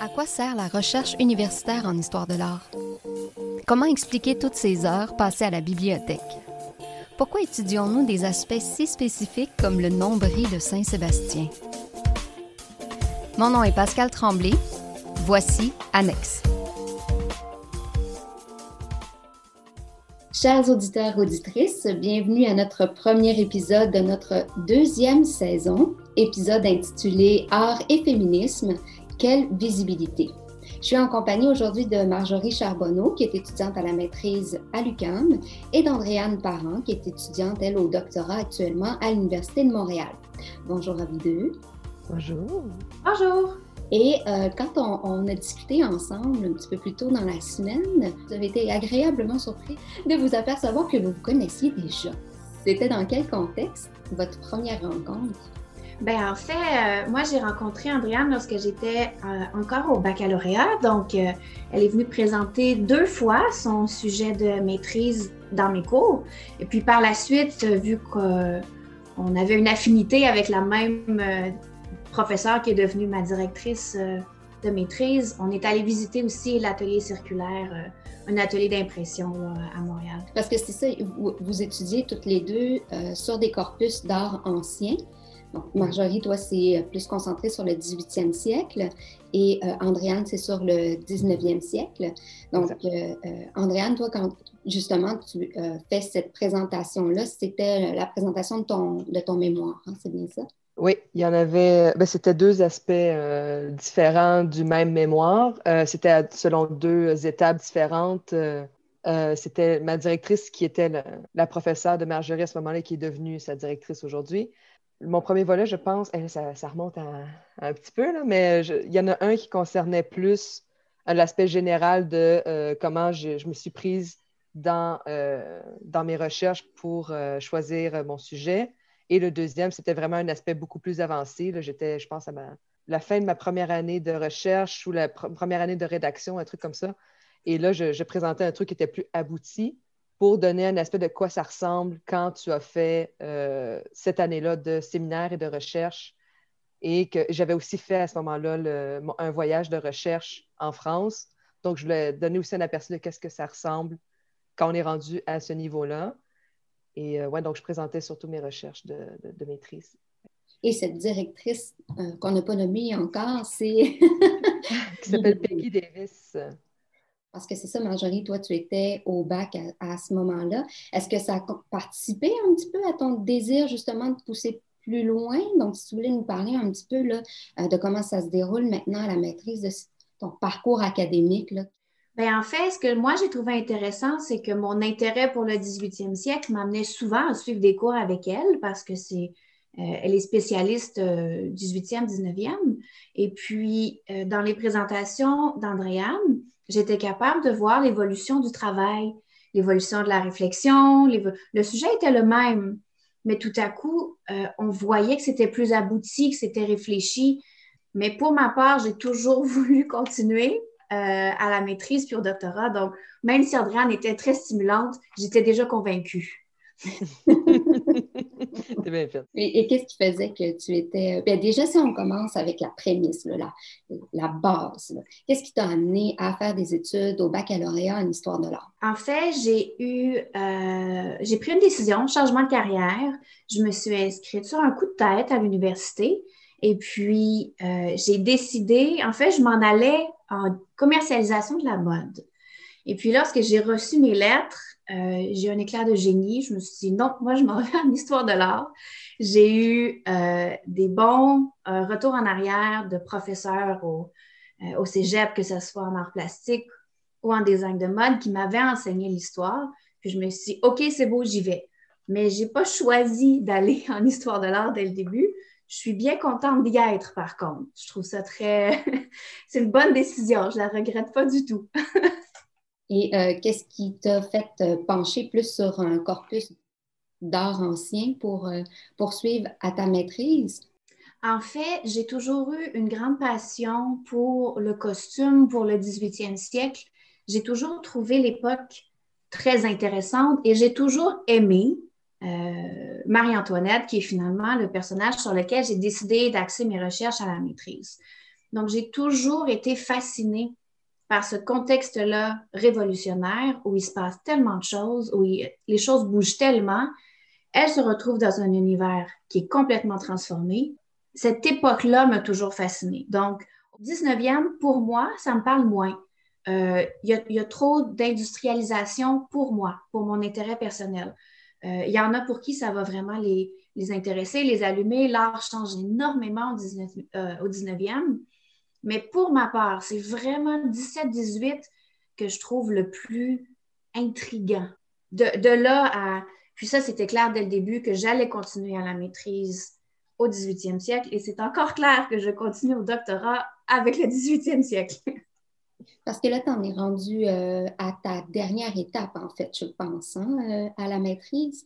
À quoi sert la recherche universitaire en histoire de l'art? Comment expliquer toutes ces heures passées à la bibliothèque? Pourquoi étudions-nous des aspects si spécifiques comme le nombril de Saint-Sébastien? Mon nom est Pascal Tremblay. Voici Annexe. Chers auditeurs, auditrices, bienvenue à notre premier épisode de notre deuxième saison, épisode intitulé Art et féminisme, quelle visibilité? Je suis en compagnie aujourd'hui de Marjorie Charbonneau, qui est étudiante à la maîtrise à l'UQAM, et d'Andréane Parent, qui est étudiante, elle, au doctorat actuellement à l'Université de Montréal. Bonjour à vous deux. Bonjour. Bonjour. Et euh, quand on, a discuté ensemble un petit peu plus tôt dans la semaine, vous avez été agréablement surpris de vous apercevoir que vous vous connaissiez déjà. C'était dans quel contexte votre première rencontre? Ben en fait, euh, moi j'ai rencontré Andréane lorsque j'étais euh, encore au baccalauréat. Donc, elle est venue présenter deux fois son sujet de maîtrise dans mes cours. Et puis par la suite, vu qu'on avait une affinité avec la même professeure qui est devenue ma directrice euh, de maîtrise, on est allé visiter aussi l'atelier circulaire, euh, un atelier d'impression à Montréal. Parce que c'est ça, vous, étudiez toutes les deux euh, sur des corpus d'art anciens. Donc, Marjorie, toi, c'est plus concentré sur le 18e siècle et Andréane, c'est sur le 19e siècle. Donc, Andréane, toi, quand justement tu fais cette présentation-là, c'était la présentation de ton, de ton mémoire, hein, c'est bien ça? Oui, il y en avait. Ben, c'était deux aspects euh, différents du même mémoire. Euh, c'était selon deux étapes différentes. Euh, c'était ma directrice qui était la, professeure de Marjorie à ce moment-là, qui est devenue sa directrice aujourd'hui. Mon premier volet, je pense, ça, remonte à, un petit peu, là, mais il y en a un qui concernait plus l'aspect général de comment je, je, me suis prise dans, dans mes recherches pour choisir mon sujet. Et le deuxième, c'était vraiment un aspect beaucoup plus avancé. J'étais, je pense, à la fin de ma première année de recherche ou la première année de rédaction, un truc comme ça. Et là, je, présentais un truc qui était plus abouti pour donner un aspect de quoi ça ressemble quand tu as fait euh, cette année-là de séminaire et de recherche. Et que j'avais aussi fait à ce moment-là un voyage de recherche en France. Donc, je voulais donner aussi un aperçu de qu'est-ce que ça ressemble quand on est rendu à ce niveau-là. Et euh, ouais, donc, je présentais surtout mes recherches de, maîtrise. Et cette directrice euh, qu'on n'a pas nommée encore, c'est. qui s'appelle Peggy Davis. Parce que c'est ça, Marjorie, toi, tu étais au bac à, ce moment-là. Est-ce que ça a participé un petit peu à ton désir, justement, de pousser plus loin? Donc, si tu voulais nous parler un petit peu là, euh, de comment ça se déroule maintenant à la maîtrise de ton parcours académique, là, Bien, en fait, ce que moi j'ai trouvé intéressant, c'est que mon intérêt pour le 18e siècle m'amenait souvent à suivre des cours avec elle parce que c'est euh, elle est spécialiste 18e, euh, 19e. Et puis, euh, dans les présentations d'Andréane, j'étais capable de voir l'évolution du travail, l'évolution de la réflexion. Le sujet était le même, mais tout à coup, on voyait que c'était plus abouti, que c'était réfléchi. Mais pour ma part, j'ai toujours voulu continuer euh, à la maîtrise puis au doctorat. Donc, même si Andréane était très stimulante, j'étais déjà convaincue. bien fait. Et, qu'est-ce qui faisait que tu étais. Bien, déjà, si on commence avec la prémisse, la, la, base, qu'est-ce qui t'a amené à faire des études au baccalauréat en histoire de l'art? En fait, j'ai eu. Euh, j'ai pris une décision, changement de carrière. Je me suis inscrite sur un coup de tête à l'université. Et puis, euh, j'ai décidé, en fait, je m'en allais en commercialisation de la mode. Et puis, lorsque j'ai reçu mes lettres, euh, j'ai eu un éclat de génie. Je me suis dit, non, moi, je m'en vais en histoire de l'art. J'ai eu euh, des bons euh, retours en arrière de professeurs au, au cégep, que ce soit en art plastique ou en design de mode, qui m'avaient enseigné l'histoire. Puis, je me suis dit, OK, c'est beau, j'y vais. Mais je n'ai pas choisi d'aller en histoire de l'art dès le début. Je suis bien contente d'y être, par contre. Je trouve ça très... c'est une bonne décision. Je la regrette pas du tout. Et euh, qu'est-ce qui t'a fait euh, pencher plus sur un corpus d'art ancien pour euh, poursuivre à ta maîtrise? En fait, j'ai toujours eu une grande passion pour le costume, pour le 18e siècle. J'ai toujours trouvé l'époque très intéressante et j'ai toujours aimé euh, Marie-Antoinette, qui est finalement le personnage sur lequel j'ai décidé d'axer mes recherches à la maîtrise. Donc, j'ai toujours été fascinée par ce contexte-là révolutionnaire où il se passe tellement de choses, où les choses bougent tellement. Elle se retrouve dans un univers qui est complètement transformé. Cette époque-là m'a toujours fascinée. Donc, au 19e, pour moi, ça me parle moins. Euh, il y, a trop d'industrialisation pour moi, pour mon intérêt personnel. Euh, il y en a pour qui ça va vraiment les, intéresser, les allumer. L'art change énormément au, 19, e euh, Mais pour ma part, c'est vraiment 17-18 que je trouve le plus intriguant. De, là à... Puis ça, c'était clair dès le début que j'allais continuer à la maîtrise au 18e siècle et c'est encore clair que je continue au doctorat avec le 18e siècle. Parce que là, tu en es rendu euh, à ta dernière étape, en fait, je pense, hein, euh, à la maîtrise.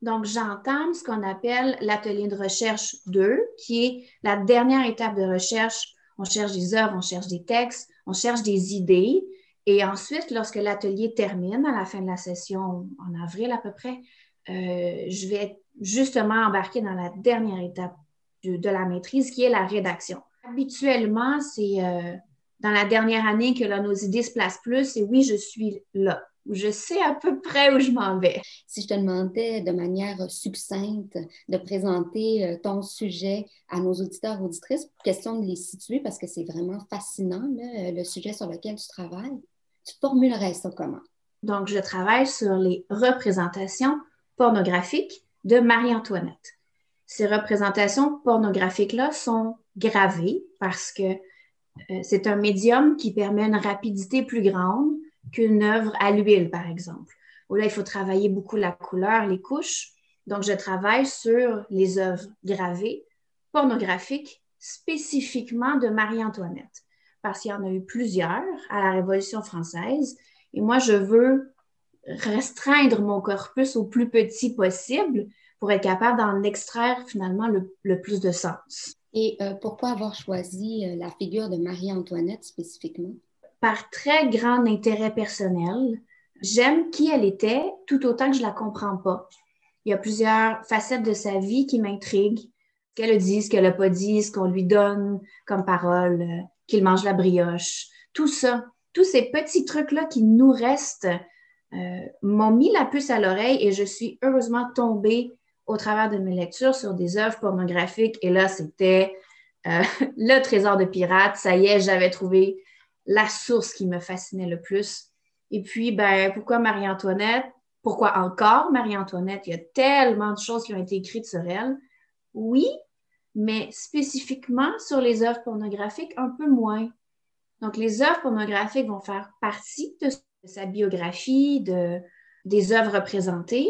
Donc, j'entame ce qu'on appelle l'atelier de recherche 2, qui est la dernière étape de recherche. On cherche des œuvres, on cherche des textes, on cherche des idées. Et ensuite, lorsque l'atelier termine, à la fin de la session, en avril à peu près, euh, je vais justement embarquer dans la dernière étape de, de, la maîtrise, qui est la rédaction. Habituellement, c'est dans la dernière année que là, nos idées se placent plus. Et oui, je suis là. Je sais à peu près où je m'en vais. Si je te demandais de manière succincte de présenter euh, ton sujet à nos auditeurs auditrices, question de les situer parce que c'est vraiment fascinant, le sujet sur lequel tu travailles, tu formulerais ça comment? Donc, je travaille sur les représentations pornographiques de Marie-Antoinette. Ces représentations pornographiques-là sont gravées parce que euh, c'est un médium qui permet une rapidité plus grande qu'une œuvre à l'huile, par exemple. Là, il faut travailler beaucoup la couleur, les couches. Donc, je travaille sur les œuvres gravées, pornographiques, spécifiquement de Marie-Antoinette, parce qu'il y en a eu plusieurs à la Révolution française. Et moi, je veux restreindre mon corpus au plus petit possible pour être capable d'en extraire finalement le plus de sens. Et euh, pourquoi avoir choisi euh, la figure de Marie-Antoinette spécifiquement? Par très grand intérêt personnel. J'aime qui elle était tout autant que je la comprends pas. Il y a plusieurs facettes de sa vie qui m'intriguent. Ce qu'elle a dit, ce qu'elle n'a pas dit, ce qu'on lui donne comme parole, euh, qu'il mange la brioche. Tout ça, tous ces petits trucs-là qui nous restent m'ont mis la puce à l'oreille et je suis heureusement tombée au travers de mes lectures sur des œuvres pornographiques. Et là, c'était euh, le trésor de pirates. Ça y est, j'avais trouvé la source qui me fascinait le plus. Et puis, ben, pourquoi Marie-Antoinette? Pourquoi encore Marie-Antoinette? Il y a tellement de choses qui ont été écrites sur elle. Oui, mais spécifiquement sur les œuvres pornographiques, un peu moins. Donc, les œuvres pornographiques vont faire partie de sa biographie, de, des œuvres représentées,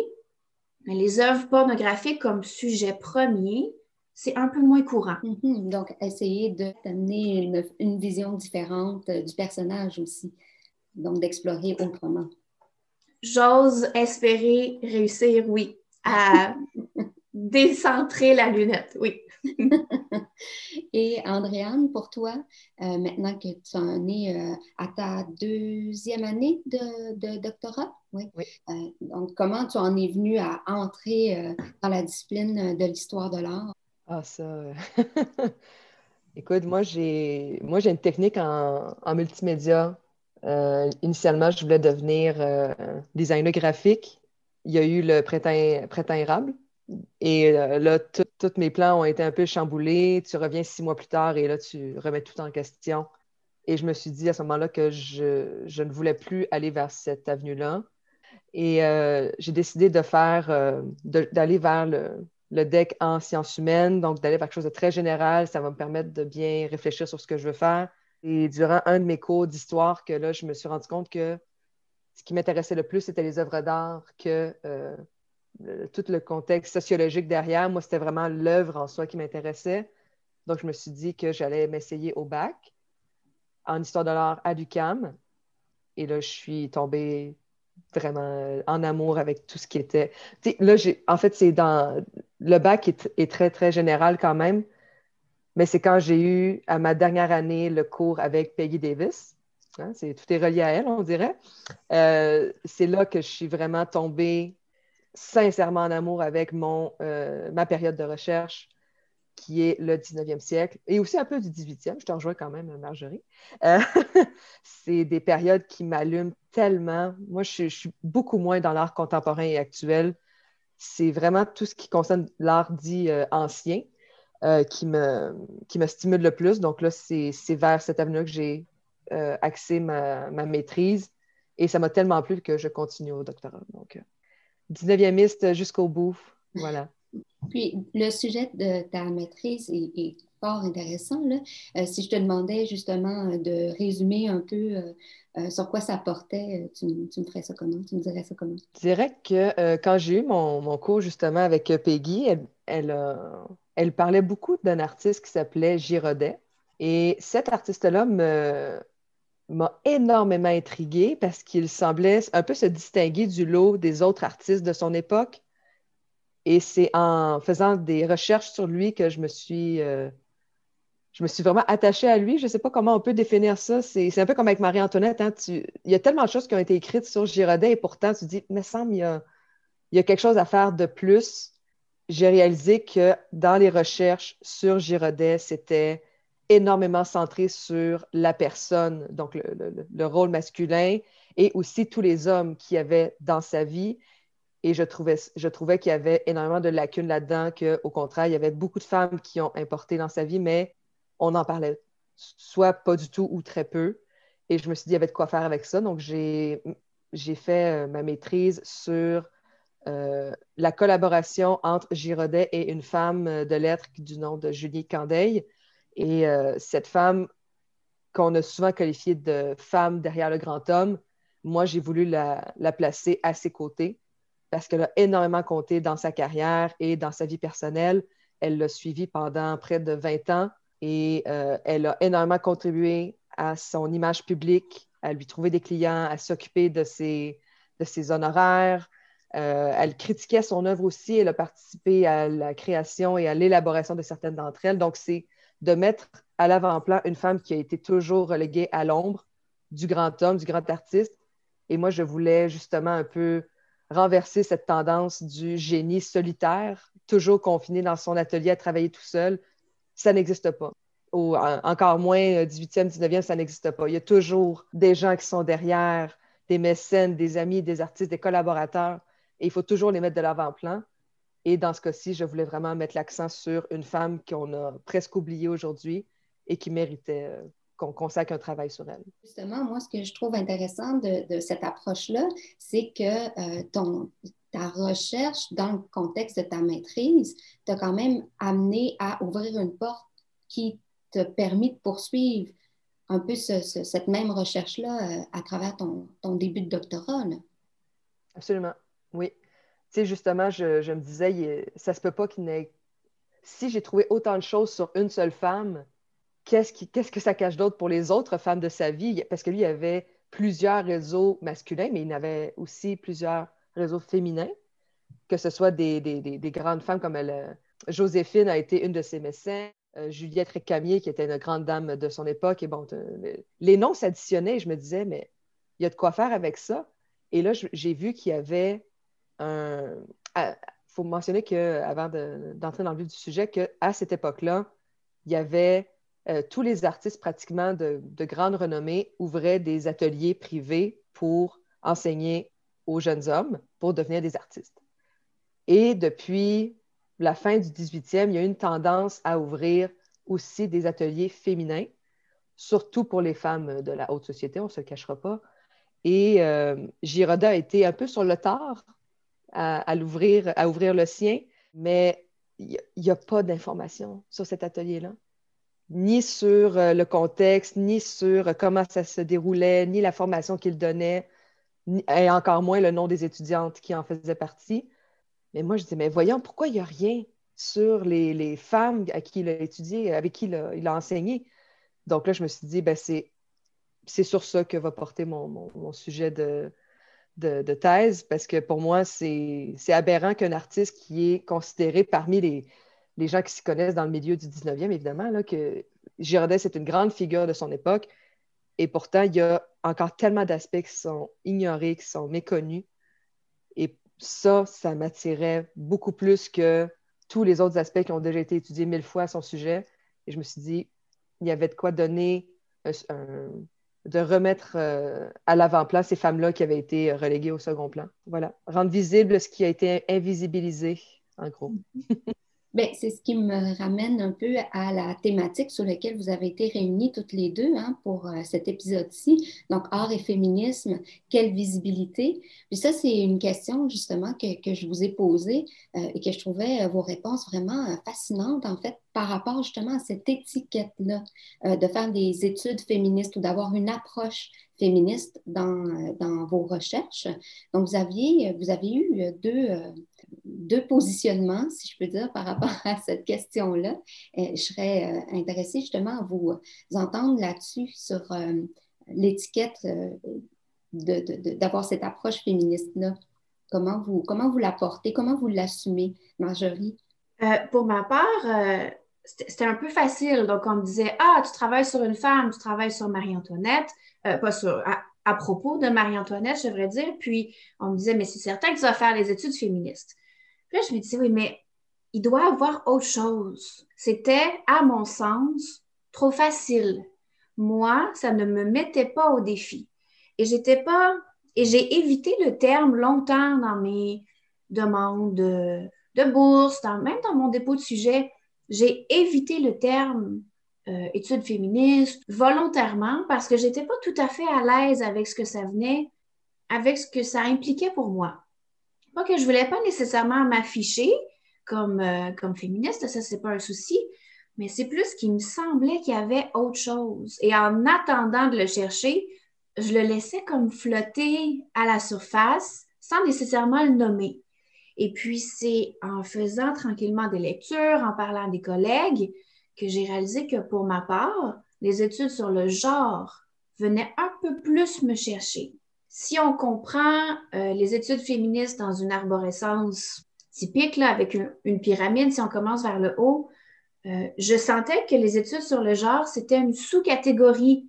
mais les œuvres pornographiques comme sujet premier, c'est un peu moins courant. Mhm. Donc, essayer de t'amener une, vision différente euh, du personnage aussi. Donc, d'explorer autrement. J'ose espérer réussir, oui, à décentrer la lunette, oui. Et Andréane, pour toi, euh, maintenant que tu en es euh, à ta deuxième année de, doctorat, oui. Euh, donc, comment tu en es venu à entrer dans la discipline de l'histoire de l'art? Ah, ça. Écoute, moi, j'ai moi j'ai une technique en, en multimédia. initialement, je voulais devenir designer graphique. Il y a eu le printemps, printemps érable et euh, là, tous mes plans ont été un peu chamboulés. Tu reviens six mois plus tard et là, tu remets tout en question. Et je me suis dit à ce moment-là que je, ne voulais plus aller vers cette avenue-là. Et euh, j'ai décidé de faire, euh, d'aller vers le, le, deck en sciences humaines, donc d'aller vers quelque chose de très général. Ça va me permettre de bien réfléchir sur ce que je veux faire. Et durant un de mes cours d'histoire, que là, je me suis rendu compte que ce qui m'intéressait le plus, c'était les œuvres d'art que tout le contexte sociologique derrière. Moi, c'était vraiment l'œuvre en soi qui m'intéressait. Donc, je me suis dit que j'allais m'essayer au bac en histoire de l'art à l'UCAM. Et là, je suis tombée vraiment en amour avec tout ce qui était. là, en fait, c'est dans. Le bac est, très, très général quand même. Mais c'est quand j'ai eu, à ma dernière année, le cours avec Peggy Davis. Hein, tout est relié à elle, on dirait. Euh, c'est là que je suis vraiment tombée sincèrement en amour avec mon, euh, ma période de recherche, qui est le 19e siècle, et aussi un peu du 18e. Je te rejoins quand même, Marjorie. Euh, c'est des périodes qui m'allument tellement. Moi, je, suis beaucoup moins dans l'art contemporain et actuel. C'est vraiment tout ce qui concerne l'art dit euh, ancien qui, me, stimule le plus. Donc là, c'est vers cette avenue que j'ai axé ma, ma, maîtrise. Et ça m'a tellement plu que je continue au doctorat. Donc, 19e jusqu'au bout. Voilà. Puis, le sujet de ta maîtrise est, fort intéressant. Là. Euh, si je te demandais justement euh, de résumer un peu euh, sur quoi ça portait, tu, me ferais ça comment? Tu me dirais ça comment? Je dirais que quand j'ai eu mon, cours justement avec Peggy, elle, elle parlait beaucoup d'un artiste qui s'appelait Giraudet. Et cet artiste-là me, m'a énormément intriguée parce qu'il semblait un peu se distinguer du lot des autres artistes de son époque. Et c'est en faisant des recherches sur lui que je me suis, euh, vraiment attachée à lui. Je ne sais pas comment on peut définir ça. C'est un peu comme avec Marie-Antoinette. Hein. Il y a tellement de choses qui ont été écrites sur Giraudet et pourtant, tu dis, me semble, il y a, il y a quelque chose à faire de plus. J'ai réalisé que dans les recherches sur Giraudet, c'était énormément centré sur la personne, donc le, rôle masculin, et aussi tous les hommes qu'il y avait dans sa vie. Et je trouvais, je trouvais qu'il y avait énormément de lacunes là-dedans, qu'au contraire, il y avait beaucoup de femmes qui ont importé dans sa vie, mais on n'en parlait soit pas du tout ou très peu. Et je me suis dit, il y avait de quoi faire avec ça. Donc, j'ai fait euh, ma maîtrise sur euh, la collaboration entre Giraudet et une femme de lettres du nom de Julie Candeille, et euh, cette femme qu'on a souvent qualifiée de femme derrière le grand homme, moi, j'ai voulu la, placer à ses côtés parce qu'elle a énormément compté dans sa carrière et dans sa vie personnelle. Elle l'a suivi pendant près de 20 ans et euh, elle a énormément contribué à son image publique, à lui trouver des clients, à s'occuper de ses, de ses honoraires. Euh, elle critiquait son œuvre aussi. Elle a participé à la création et à l'élaboration de certaines d'entre elles. Donc, c'est de mettre à l'avant-plan une femme qui a été toujours reléguée à l'ombre du grand homme, du grand artiste. Et moi, je voulais justement un peu renverser cette tendance du génie solitaire, toujours confiné dans son atelier à travailler tout seul. Ça n'existe pas. Ou encore moins 18e, 19e, ça n'existe pas. Il y a toujours des gens qui sont derrière, des mécènes, des amis, des artistes, des collaborateurs. Et il faut toujours les mettre de l'avant-plan. Et dans ce cas-ci, je voulais vraiment mettre l'accent sur une femme qu'on a presque oubliée aujourd'hui et qui méritait euh, qu'on consacre un travail sur elle. Justement, moi, ce que je trouve intéressant de, cette approche-là, c'est que euh, ton, ta recherche dans le contexte de ta maîtrise t'a quand même amené à ouvrir une porte qui t'a permis de poursuivre un peu cette même recherche-là euh, à travers ton, ton, début de doctorat. Absolument, oui justement, je, me disais, ça se peut pas qu'il n'ait. Si j'ai trouvé autant de choses sur une seule femme, qu'est-ce, que ça cache d'autre pour les autres femmes de sa vie? Parce que lui, il avait plusieurs réseaux masculins, mais il avait aussi plusieurs réseaux féminins, que ce soit des, grandes femmes comme elle, euh, Joséphine a été une de ses mécènes, euh, Juliette Récamier, qui était une grande dame de son époque. Et bon, les noms s'additionnaient et je me disais, mais il y a de quoi faire avec ça. Et là, j'ai vu qu'il y avait il faut mentionner que, avant d'entrer dans le vif du sujet, qu'à cette époque-là, il y avait euh, tous les artistes pratiquement de, grande renommée ouvraient des ateliers privés pour enseigner aux jeunes hommes pour devenir des artistes. Et depuis la fin du 18e, il y a une tendance à ouvrir aussi des ateliers féminins, surtout pour les femmes de la haute société, on ne se le cachera pas. Et euh, Girauda a été un peu sur le tard à, l'ouvrir, à ouvrir le sien, mais il n'y a, pas d'informations sur cet atelier-là, ni sur euh, le contexte, ni sur comment ça se déroulait, ni la formation qu'il donnait, et encore moins le nom des étudiantes qui en faisaient partie. Mais moi, je dis, mais voyons, pourquoi il n'y a rien sur les, femmes à qui il a étudié, avec qui il a, enseigné? Donc là, je me suis dit, ben, c'est, sur ça que va porter mon sujet de, de, thèse parce que pour moi, c'est aberrant qu'un artiste qui est considéré parmi les, les gens qui s'y connaissent dans le milieu du 19e, évidemment, là, que Giraudet, c'est une grande figure de son époque. Et pourtant, il y a encore tellement d'aspects qui sont ignorés, qui sont méconnus. Et ça, ça m'attirait beaucoup plus que tous les autres aspects qui ont déjà été étudiés mille fois à son sujet. Et je me suis dit, il y avait de quoi donner, de remettre euh, à l'avant-plan ces femmes-là qui avaient été reléguées au second plan. Voilà, rendre visible ce qui a été invisibilisé, en gros. Bien, c'est ce qui me ramène un peu à la thématique sur laquelle vous avez été réunies toutes les deux hein, pour euh, cet épisode-ci. Donc, art et féminisme, quelle visibilité? Puis ça, c'est une question justement que, que, je vous ai posée euh, et que je trouvais euh, vos réponses vraiment fascinantes, en fait, par rapport justement à cette étiquette-là, de faire des études féministes ou d'avoir une approche féministe dans, dans, vos recherches. Donc, vous aviez, vous avez eu deux deux positionnements, si je peux dire, par rapport à cette question-là. Euh, je serais euh, intéressée justement à vous entendre là-dessus sur euh, l'étiquette d'avoir cette approche féministe-là. Comment vous, comment vous l'apportez, comment vous l'assumez, Marjorie? pour ma part, c'était un peu facile. Donc, on me disait Ah, tu travailles sur une femme, tu travailles sur Marie-Antoinette, pas sur, à, propos de Marie-Antoinette, je devrais dire. Puis, on me disait Mais c'est certain que tu vas faire les études féministes là, je me disais, oui, mais il doit avoir autre chose. C'était, à mon sens, trop facile. Moi, ça ne me mettait pas au défi. Et j'étais pas, et j'ai évité le terme longtemps dans mes demandes de, bourse, même dans mon dépôt de sujet. J'ai évité le terme euh, études féministes volontairement parce que j'étais pas tout à fait à l'aise avec ce que ça venait, avec ce que ça impliquait pour moi. Pas que je voulais pas nécessairement m'afficher comme, euh, comme féministe, ça, c'est pas un souci, mais c'est plus qu'il me semblait qu'il y avait autre chose. Et en attendant de le chercher, je le laissais comme flotter à la surface sans nécessairement le nommer. Et puis, c'est en faisant tranquillement des lectures, en parlant des collègues, que j'ai réalisé que pour ma part, les études sur le genre venaient un peu plus me chercher si on comprend euh, les études féministes dans une arborescence typique, là, avec une, pyramide, si on commence vers le haut, euh, je sentais que les études sur le genre, c'était une sous-catégorie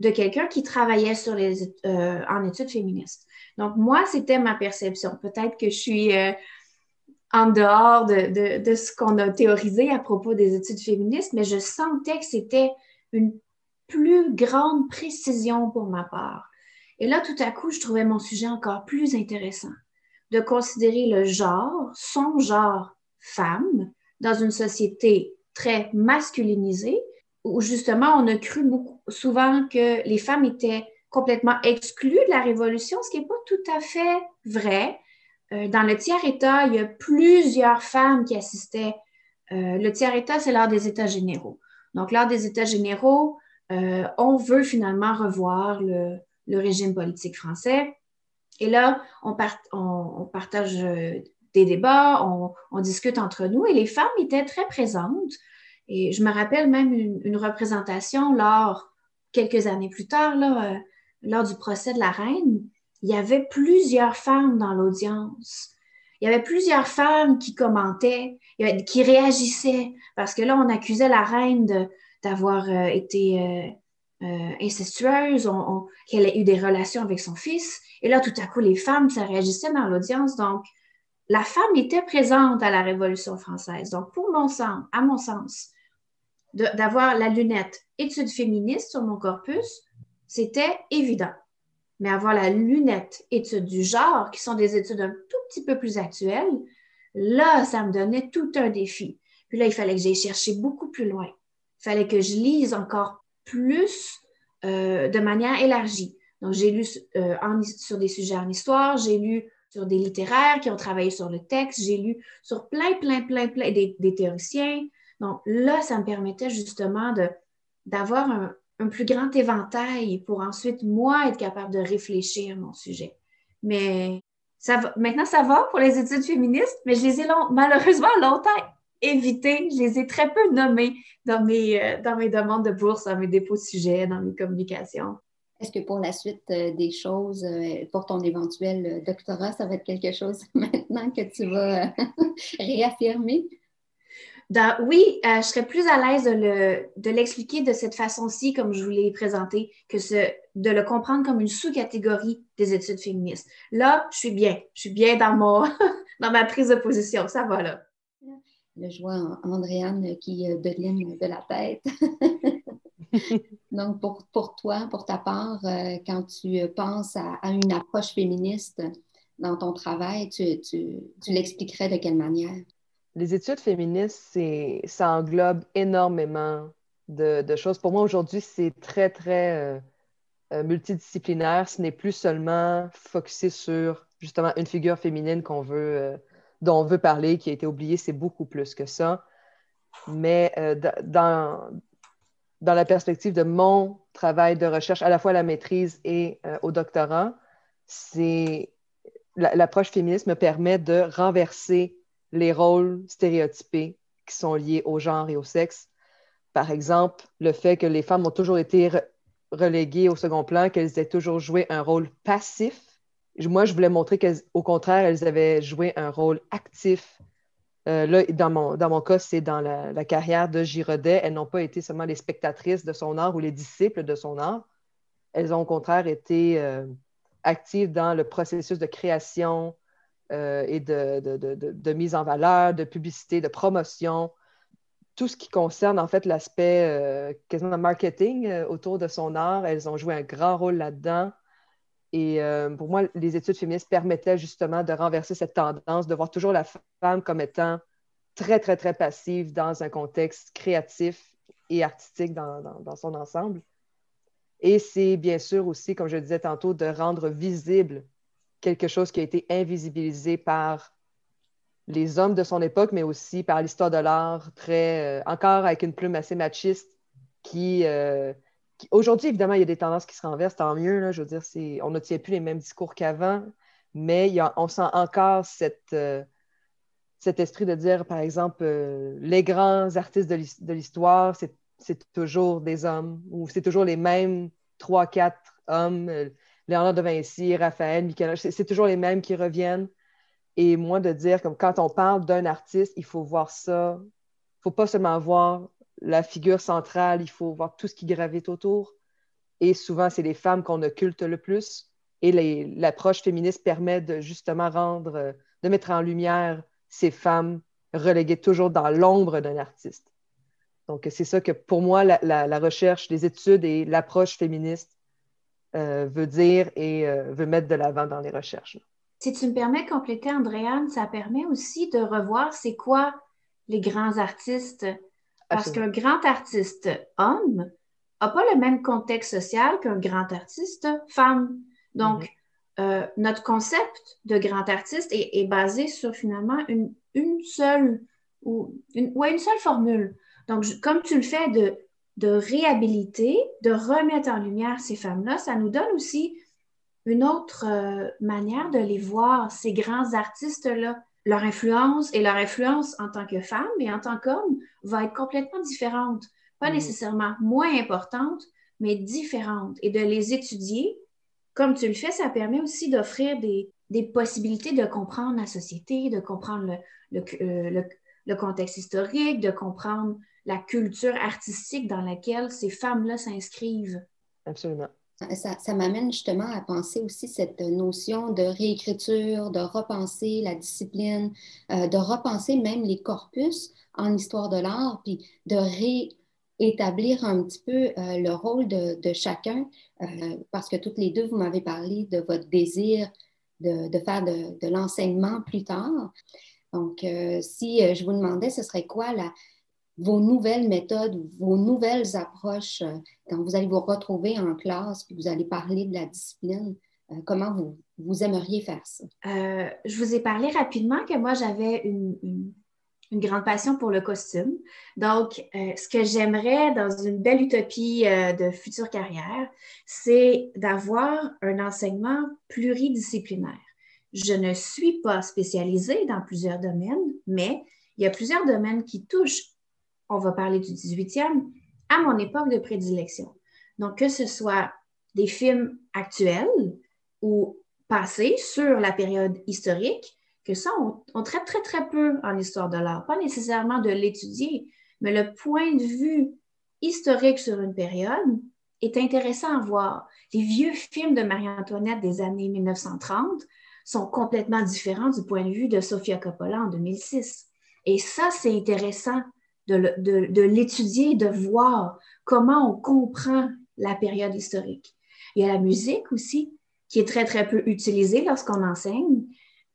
de quelqu'un qui travaillait sur les, euh, en études féministes. Donc, moi, c'était ma perception. Peut-être que je suis en dehors de, ce qu'on a théorisé à propos des études féministes, mais je sentais que c'était une plus grande précision pour ma part. Et là, tout à coup, je trouvais mon sujet encore plus intéressant, de considérer le genre, son genre femme, dans une société très masculinisée, où justement on a cru souvent que les femmes étaient complètement exclues de la Révolution, ce qui n'est pas tout à fait vrai. Euh, dans le tiers-État, il y a plusieurs femmes qui assistaient. Euh, le tiers-État, c'est l'art des États généraux. Donc, l'art des États généraux, euh, on veut finalement revoir le, régime politique français. Et là, on, partage des débats, on, discute entre nous et les femmes étaient très présentes. Et je me rappelle même une, représentation lors, quelques années plus tard, lors du procès de la reine, il y avait plusieurs femmes dans l'audience. Il y avait plusieurs femmes qui commentaient, qui réagissaient, parce que là, on accusait la reine d'avoir euh, été euh, incestueuse, qu'elle ait eu des relations avec son fils. Et là, tout à coup, les femmes, ça réagissait dans l'audience. Donc, la femme était présente à la Révolution française. Donc, pour mon sens, à mon sens, d'avoir la lunette études féministes sur mon corpus, c'était évident. Mais avoir la lunette études du genre, qui sont des études un tout petit peu plus actuelles, là, ça me donnait tout un défi. Puis là, il fallait que j'aille chercher beaucoup plus loin. Il fallait que je lise encore plus euh, de manière élargie. Donc, j'ai lu euh, sur des sujets en histoire, j'ai lu sur des littéraires qui ont travaillé sur le texte, j'ai lu sur plein, plein, plein, plein des, théoriciens. Donc là, ça me permettait justement d'avoir un, un, plus grand éventail pour ensuite, moi, être capable de réfléchir à mon sujet. Mais ça va, maintenant, ça va pour les études féministes, mais je les ai malheureusement longtemps évité. Je les ai très peu nommés dans mes, euh, dans mes demandes de bourse, dans mes dépôts de sujets, dans mes communications. Est-ce que pour la suite euh, des choses, euh, pour ton éventuel doctorat, ça va être quelque chose maintenant que tu vas réaffirmer? Oui, euh, je serais plus à l'aise de l'expliquer de, cette façon-ci, comme je vous l'ai présenté, que de le comprendre comme une sous-catégorie des études féministes. Là, je suis bien. Je suis bien dans, mon, dans ma prise de position. Ça va là. Le joie Andréane qui euh, devient de la tête. Donc, pour, pour, toi, pour ta part, euh, quand tu penses à, une approche féministe dans ton travail, tu, tu, tu l'expliquerais de quelle manière? Les études féministes, ça englobe énormément de, choses. Pour moi, aujourd'hui, c'est très, très euh, euh, multidisciplinaire. Ce n'est plus seulement focusé sur justement une figure féminine qu'on veut, dont on veut parler, qui a été oubliée. C'est beaucoup plus que ça. Mais dans, dans la perspective de mon travail de recherche, à la fois à la maîtrise et euh, au doctorat, c'est l'approche féministe me permet de renverser les rôles stéréotypés qui sont liés au genre et au sexe. Par exemple, le fait que les femmes ont toujours été reléguées au second plan, qu'elles aient toujours joué un rôle passif. Moi, je voulais montrer qu'au contraire, elles avaient joué un rôle actif euh, là, dans mon, dans mon cas, c'est dans la, carrière de Giraudet. Elles n'ont pas été seulement les spectatrices de son art ou les disciples de son art. Elles ont au contraire été euh, actives dans le processus de création euh, et de, mise en valeur, de publicité, de promotion. Tout ce qui concerne en fait l'aspect quasiment marketing autour de son art, elles ont joué un grand rôle là-dedans. Et euh, pour moi, les études féministes permettaient justement de renverser cette tendance, de voir toujours la femme comme étant très, très, très passive dans un contexte créatif et artistique dans, son ensemble. Et c'est bien sûr aussi, comme je disais tantôt, de rendre visible quelque chose qui a été invisibilisé par les hommes de son époque, mais aussi par l'histoire de l'art, très euh, encore avec une plume assez machiste qui, euh, Aujourd'hui, évidemment, il y a des tendances qui se renversent, tant mieux. Là, je veux dire, on ne tient plus les mêmes discours qu'avant, mais on sent encore euh, cet esprit de dire, par exemple, euh, les grands artistes de l'histoire, c'est toujours des hommes, ou c'est toujours les mêmes trois, quatre hommes, Léonard de Vinci, Raphaël, Michel-Ange, c'est toujours les mêmes qui reviennent. Et moi, de dire, comme quand on parle d'un artiste, il faut voir ça, il ne faut pas seulement voir la figure centrale, il faut voir tout ce qui gravite autour. Et souvent, c'est les femmes qu'on occulte le plus. Et l'approche féministe permet de justement rendre, de mettre en lumière ces femmes reléguées toujours dans l'ombre d'un artiste. Donc, c'est ça que pour moi, la, recherche, les études et l'approche féministe euh, veut dire et euh, veut mettre de l'avant dans les recherches. Si tu me permets de compléter, Andréane, ça permet aussi de revoir c'est quoi les grands artistes parce qu'un grand artiste homme n'a pas le même contexte social qu'un grand artiste femme. Donc, mhm. euh, notre concept de grand artiste est, basé sur finalement une, seule ou une, une seule formule. Donc, comme tu le fais de, de réhabiliter, de remettre en lumière ces femmes-là, ça nous donne aussi une autre euh, manière de les voir, ces grands artistes-là leur influence et leur influence en tant que femme et en tant qu'homme va être complètement différente. Pas mm. nécessairement moins importante, mais différente. Et de les étudier, comme tu le fais, ça permet aussi d'offrir des, possibilités de comprendre la société, de comprendre le, euh, le, contexte historique, de comprendre la culture artistique dans laquelle ces femmes-là s'inscrivent. Absolument. Ça, m'amène justement à penser aussi cette notion de réécriture, de repenser la discipline, euh, de repenser même les corpus en histoire de l'art, puis de réétablir un petit peu euh, le rôle de, chacun, euh, parce que toutes les deux, vous m'avez parlé de votre désir de, de faire de, de l'enseignement plus tard. Donc, si je vous demandais, ce serait quoi la, vos nouvelles méthodes, vos nouvelles approches, euh, quand vous allez vous retrouver en classe, puis vous allez parler de la discipline, euh, comment vous, aimeriez faire ça? Euh, je vous ai parlé rapidement que moi, j'avais une, grande passion pour le costume. Donc, ce que j'aimerais dans une belle utopie de future carrière, c'est d'avoir un enseignement pluridisciplinaire. Je ne suis pas spécialisée dans plusieurs domaines, mais il y a plusieurs domaines qui touchent on va parler du 18e, à mon époque de prédilection. Donc, que ce soit des films actuels ou passés sur la période historique, que ça, on, traite très, très peu en histoire de l'art. Pas nécessairement de l'étudier, mais le point de vue historique sur une période est intéressant à voir. Les vieux films de Marie-Antoinette des années 1930 sont complètement différents du point de vue de Sofia Coppola en 2006. Et ça, c'est intéressant de, l'étudier, de voir comment on comprend la période historique. Il y a la musique aussi, qui est très, très peu utilisée lorsqu'on enseigne.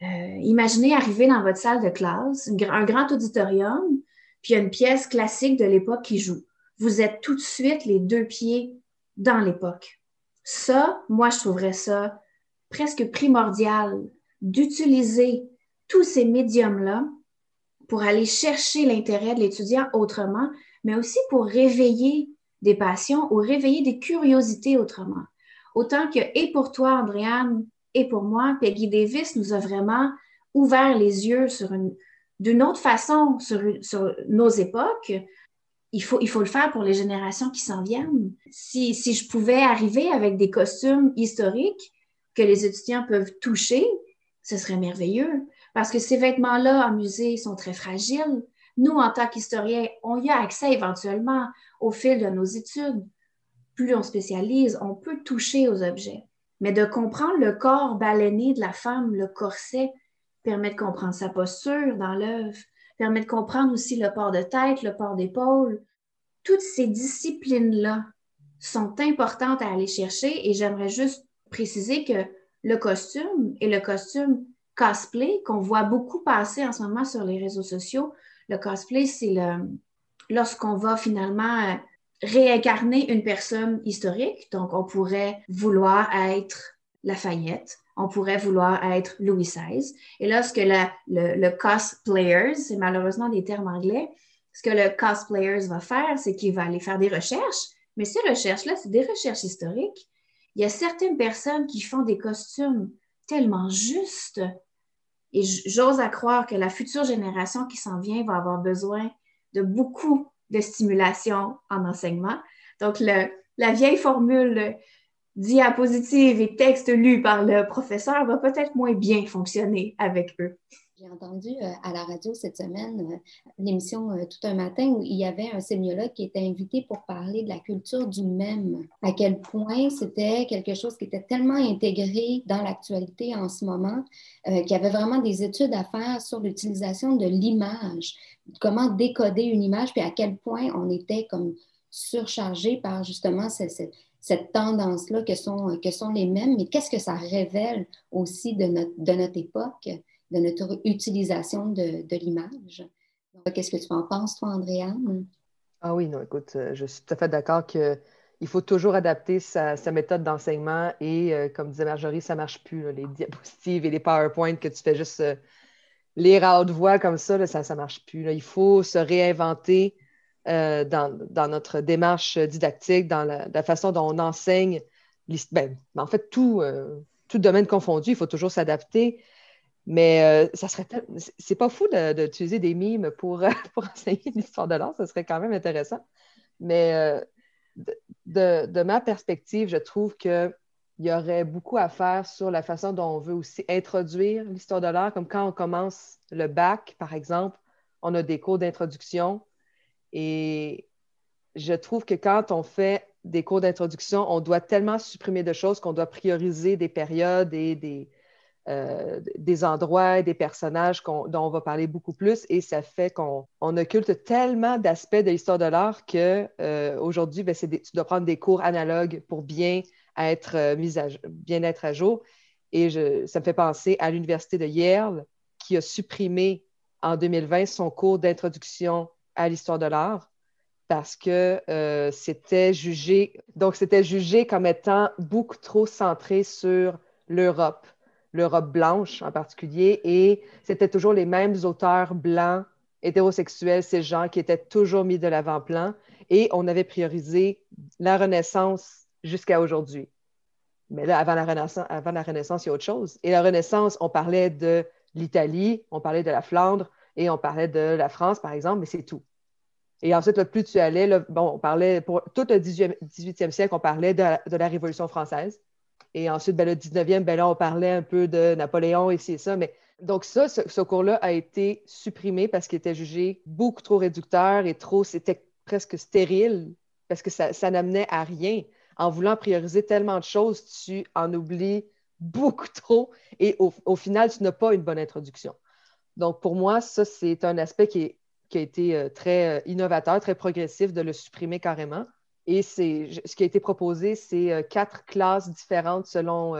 Euh, imaginez arriver dans votre salle de classe, un grand auditorium, puis une pièce classique de l'époque qui joue. Vous êtes tout de suite les deux pieds dans l'époque. Ça, moi, je trouverais ça presque primordial d'utiliser tous ces médiums-là pour aller chercher l'intérêt de l'étudiant autrement, mais aussi pour réveiller des passions ou réveiller des curiosités autrement. Autant que, et pour toi, Andréane, et pour moi, Peggy Davis nous a vraiment ouvert les yeux sur une, d'une autre façon sur, sur, nos époques. Il faut, il faut le faire pour les générations qui s'en viennent. Si, si je pouvais arriver avec des costumes historiques que les étudiants peuvent toucher, ce serait merveilleux. Parce que ces vêtements-là en musée sont très fragiles. Nous, en tant qu'historiens, on y a accès éventuellement au fil de nos études. Plus on spécialise, on peut toucher aux objets. Mais de comprendre le corps baleiné de la femme, le corset, permet de comprendre sa posture dans l'œuvre, permet de comprendre aussi le port de tête, le port d'épaule. Toutes ces disciplines-là sont importantes à aller chercher et j'aimerais juste préciser que le costume et le costume cosplay qu'on voit beaucoup passer en ce moment sur les réseaux sociaux, le cosplay, c'est lorsqu'on va finalement euh, réincarner une personne historique. Donc, on pourrait vouloir être Lafayette, on pourrait vouloir être Louis XVI. Et lorsque le, le cosplayers, c'est malheureusement des termes anglais, ce que le cosplayers va faire, c'est qu'il va aller faire des recherches. Mais ces recherches-là, c'est des recherches historiques. Il y a certaines personnes qui font des costumes tellement justes. Et j'ose à croire que la future génération qui s'en vient va avoir besoin de beaucoup de stimulation en enseignement. Donc, la vieille formule diapositive et texte lu par le professeur va peut-être moins bien fonctionner avec eux. J'ai entendu euh, à la radio cette semaine euh, l'émission euh, Tout un matin où il y avait un sémiologue qui était invité pour parler de la culture du même. À quel point c'était quelque chose qui était tellement intégré dans l'actualité en ce moment qu'il y avait vraiment des études à faire sur l'utilisation de l'image, comment décoder une image, puis à quel point on était comme surchargé par justement cette, tendance-là que sont, les mêmes, mais qu'est-ce que ça révèle aussi de notre époque? De notre utilisation de, l'image. Qu'est-ce que tu en penses, toi, Andréane? Ah oui, non, écoute, euh, je suis tout à fait d'accord qu'il faut toujours adapter sa, méthode d'enseignement et, euh, comme disait Marjorie, ça ne marche plus. les diapositives et les PowerPoint que tu fais juste euh, lire à haute voix comme ça, ça ne marche plus. Il faut se réinventer dans, notre démarche didactique, dans la, façon dont on enseigne. Ben, en fait, tout, tout domaine confondu, il faut toujours s'adapter. Mais euh, ça serait c'est pas fou d'utiliser des mimes pour, pour enseigner l'histoire de l'art, ça serait quand même intéressant. Mais euh, de, ma perspective, je trouve qu'il y aurait beaucoup à faire sur la façon dont on veut aussi introduire l'histoire de l'art, comme quand on commence le bac, par exemple, on a des cours d'introduction et je trouve que quand on fait des cours d'introduction, on doit tellement supprimer de choses qu'on doit prioriser des périodes et des, euh, des endroits, des personnages dont on va parler beaucoup plus et ça fait qu'on occulte tellement d'aspects de l'histoire de l'art que euh, aujourd'hui, ben, tu dois prendre des cours analogues pour bien être, euh, mis à, bien à jour. Et ça me fait penser à l'Université de Yale qui a supprimé en 2020 son cours d'introduction à l'histoire de l'art parce que c'était jugé, donc c'était jugé comme étant beaucoup trop centré sur l'Europe l'Europe blanche en particulier, et c'était toujours les mêmes auteurs blancs, hétérosexuels, ces gens qui étaient toujours mis de l'avant-plan, et on avait priorisé la Renaissance jusqu'à aujourd'hui. Mais là, avant la, Renaissance, avant la Renaissance, il y a autre chose. Et la Renaissance, on parlait de l'Italie, on parlait de la Flandre, et on parlait de la France, par exemple, mais c'est tout. Et ensuite, plus tu allais, bon, on parlait, pour tout le 18e, siècle, on parlait de la Révolution française. Et ensuite, ben, le 19e, ben, là, on parlait un peu de Napoléon et c'est ça, mais Donc ça, ce, cours-là a été supprimé parce qu'il était jugé beaucoup trop réducteur et trop, c'était presque stérile parce que ça, ça n'amenait à rien. En voulant prioriser tellement de choses, tu en oublies beaucoup trop et au, final, tu n'as pas une bonne introduction. Donc, pour moi, ça, c'est un aspect qui, a été euh, très euh, innovateur, très progressif de le supprimer carrément. Et ce qui a été proposé, c'est euh, quatre classes différentes selon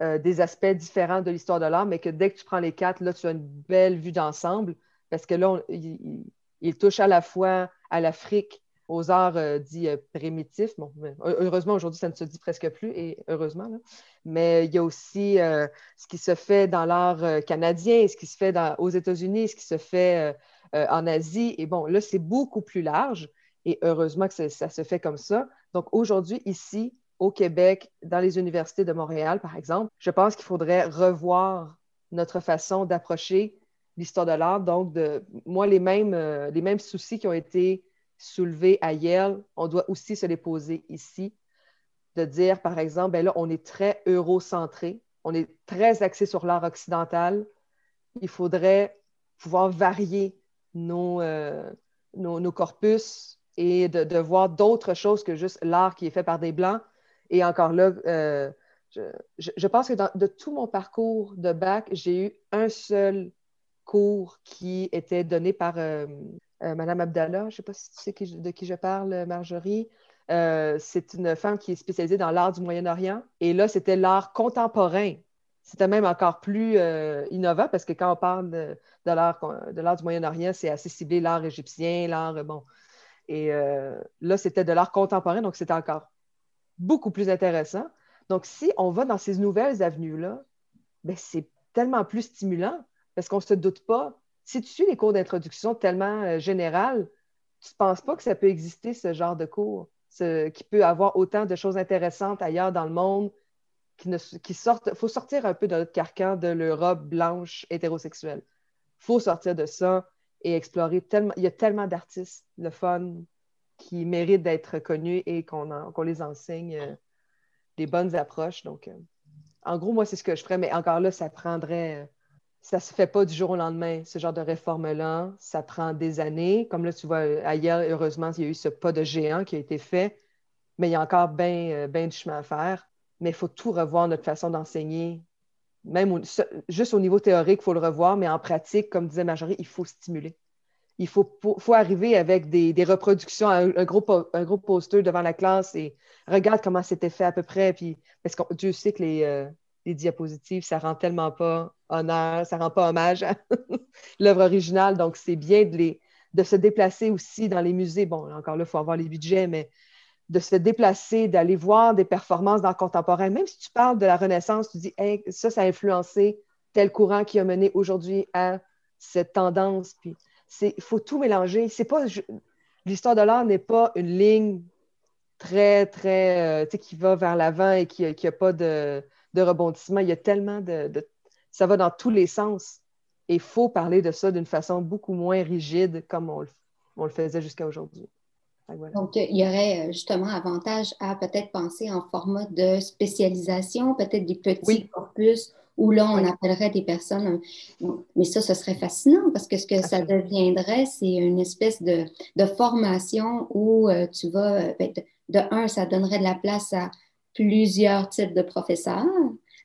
des aspects différents de l'histoire de l'art, mais que dès que tu prends les quatre, là, tu as une belle vue d'ensemble parce que là, il touche à la fois à l'Afrique, aux arts euh, dits euh, primitifs. Bon, heureusement, aujourd'hui, ça ne se dit presque plus, et heureusement. Mais il y a aussi euh, ce qui se fait dans l'art canadien, ce qui se fait aux États-Unis, ce qui se fait en Asie. Et bon, là, c'est beaucoup plus large, et heureusement que ça se fait comme ça. Donc, aujourd'hui, ici, au Québec, dans les universités de Montréal, par exemple, je pense qu'il faudrait revoir notre façon d'approcher l'histoire de l'art. Donc, moi, les mêmes, les mêmes soucis qui ont été soulevés à Yale, on doit aussi se les poser ici. De dire, par exemple, ben là, on est très eurocentré, on est très axé sur l'art occidental. Il faudrait pouvoir varier nos, euh, nos, corpus et de, voir d'autres choses que juste l'art qui est fait par des Blancs. Et encore là, euh, je, pense que dans, de tout mon parcours de bac, j'ai eu un seul cours qui était donné par euh, euh, Madame Abdallah, je ne sais pas si tu sais de qui je parle, Marjorie. Euh, c'est une femme qui est spécialisée dans l'art du Moyen-Orient. Et là, c'était l'art contemporain. C'était même encore plus innovant parce que quand on parle de, de l'art du Moyen-Orient, c'est assez ciblé l'art égyptien, l'art. Bon. Et là, c'était de l'art contemporain, donc c'était encore beaucoup plus intéressant. Donc, si on va dans ces nouvelles avenues-là, ben, c'est tellement plus stimulant parce qu'on ne se doute pas si tu suis les cours d'introduction tellement euh, générales, tu ne penses pas que ça peut exister, ce genre de cours, qui peut avoir autant de choses intéressantes ailleurs dans le monde, qui, sortent. Il faut sortir un peu de notre carcan de l'Europe blanche hétérosexuelle. Il faut sortir de ça et explorer tellement. Il y a tellement d'artistes, le fun, qui méritent d'être connus et qu'on les enseigne euh, des bonnes approches. Donc, euh, en gros, moi, c'est ce que je ferais, mais encore là, ça prendrait ça ne se fait pas du jour au lendemain, ce genre de réforme-là. Ça prend des années. Comme là, tu vois, ailleurs, heureusement, il y a eu ce pas de géant qui a été fait, mais il y a encore bien euh, du chemin à faire. Mais il faut tout revoir, notre façon d'enseigner. Même juste au niveau théorique, il faut le revoir, mais en pratique, comme disait Marjorie, il faut stimuler. Il faut, arriver avec des, reproductions, un, gros, un gros poster devant la classe et regarde comment c'était fait à peu près. Puis, parce que Dieu sait que les, euh, diapositives, ça rend tellement pas honneur, ça rend pas hommage à l'œuvre originale. Donc, c'est bien de, de se déplacer aussi dans les musées. Bon, encore là, il faut avoir les budgets, mais de se déplacer, d'aller voir des performances d'art contemporain. Même si tu parles de la Renaissance, tu dis, ça, ça a influencé tel courant qui a mené aujourd'hui à cette tendance. Il faut tout mélanger. C'est pas, l'histoire de l'art n'est pas une ligne très, très, euh, tu sais, qui va vers l'avant et qui n'a pas de, de rebondissement. Il y a tellement de, Ça va dans tous les sens. Et il faut parler de ça d'une façon beaucoup moins rigide comme on le, faisait jusqu'à aujourd'hui. Donc, il y aurait euh, justement avantage à peut-être penser en format de spécialisation, peut-être des petits corpus où là, on appellerait des personnes. Mais ça, ce serait fascinant parce que ce que ça deviendrait, c'est une espèce de, formation où euh, tu vas, euh, ben, de, un, ça donnerait de la place à plusieurs types de professeurs,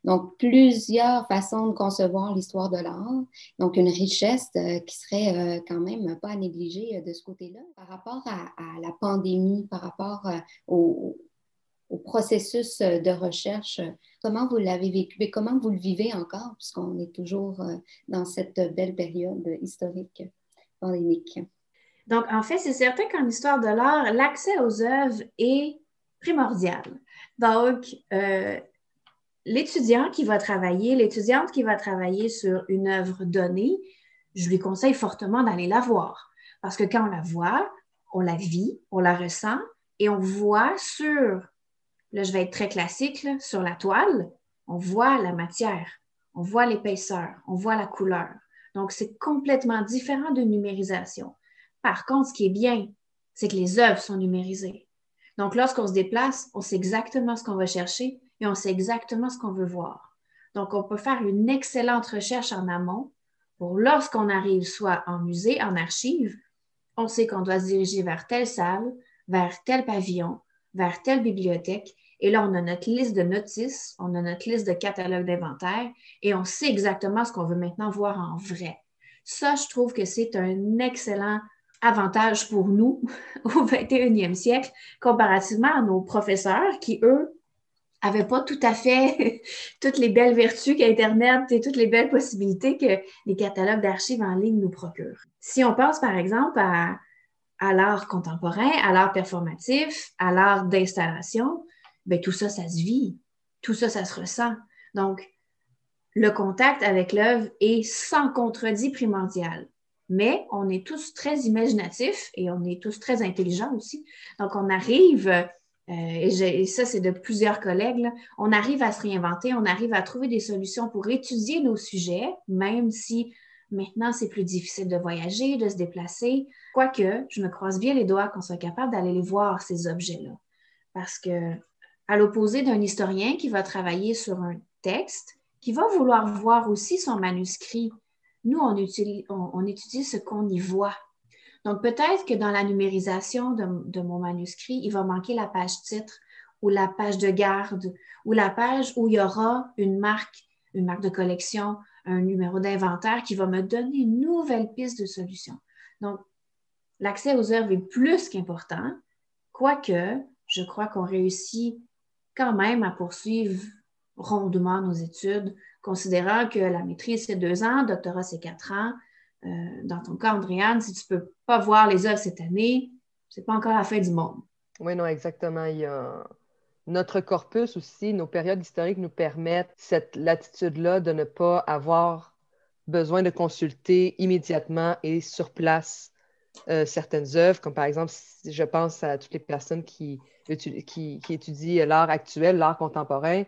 donc plusieurs façons de concevoir l'histoire de l'art, donc une richesse euh, qui serait euh, quand même pas à négliger euh, de ce côté-là. Par rapport à, la pandémie, par rapport au, processus de recherche, comment vous l'avez vécu et comment vous le vivez encore, puisqu'on est toujours dans cette belle période historique pandémique? Donc, en fait, c'est certain qu'en histoire de l'art, l'accès aux œuvres est primordial. Donc, l'étudiant qui va travailler, l'étudiante qui va travailler sur une œuvre donnée, je lui conseille fortement d'aller la voir. Parce que quand on la voit, on la vit, on la ressent et on voit sur, là je vais être très classique, sur la toile, on voit la matière, on voit l'épaisseur, on voit la couleur. Donc c'est complètement différent de numérisation. Par contre, ce qui est bien, c'est que les œuvres sont numérisées. Donc, lorsqu'on se déplace, on sait exactement ce qu'on va chercher et on sait exactement ce qu'on veut voir. Donc, on peut faire une excellente recherche en amont pour lorsqu'on arrive soit en musée, en archive, on sait qu'on doit se diriger vers telle salle, vers tel pavillon, vers telle bibliothèque. Et là, on a notre liste de notices, on a notre liste de catalogue d'inventaire et on sait exactement ce qu'on veut maintenant voir en vrai. Ça, je trouve que c'est un excellent avantage pour nous au 21e siècle comparativement à nos professeurs qui, eux, n'avaient pas tout à fait toutes les belles vertus qu'Internet et toutes les belles possibilités que les catalogues d'archives en ligne nous procurent. Si on pense par exemple à, à l'art contemporain, à l'art performatif, à l'art d'installation, bien, tout ça, ça se vit. Tout ça, ça se ressent. Donc, le contact avec l'œuvre est sans contredit primordial. Mais on est tous très imaginatifs et on est tous très intelligents aussi. Donc, on arrive, euh, et, ça, c'est de plusieurs collègues, on arrive à se réinventer, on arrive à trouver des solutions pour étudier nos sujets, même si maintenant c'est plus difficile de voyager, de se déplacer. Quoique, je me croise bien les doigts qu'on soit capable d'aller les voir, ces objets-là. Parce que, à l'opposé d'un historien qui va travailler sur un texte, qui va vouloir voir aussi son manuscrit. Nous, on, étudie ce qu'on y voit. Donc, peut-être que dans la numérisation de, mon manuscrit, il va manquer la page titre ou la page de garde ou la page où il y aura une marque, une marque de collection, un numéro d'inventaire qui va me donner une nouvelle piste de solution. Donc, l'accès aux œuvres est plus qu'important, quoique je crois qu'on réussit quand même à poursuivre rondement nos études, considérant que la maîtrise, c'est deux ans, le doctorat, c'est quatre ans. Euh, dans ton cas, Andréane, si tu ne peux pas voir les œuvres cette année, ce n'est pas encore la fin du monde. Oui, non, exactement. Il y a... Notre corpus aussi, nos périodes historiques nous permettent cette latitude-là de ne pas avoir besoin de consulter immédiatement et sur place euh, certaines œuvres, comme par exemple, je pense à toutes les personnes qui, qui étudient l'art actuel, l'art contemporain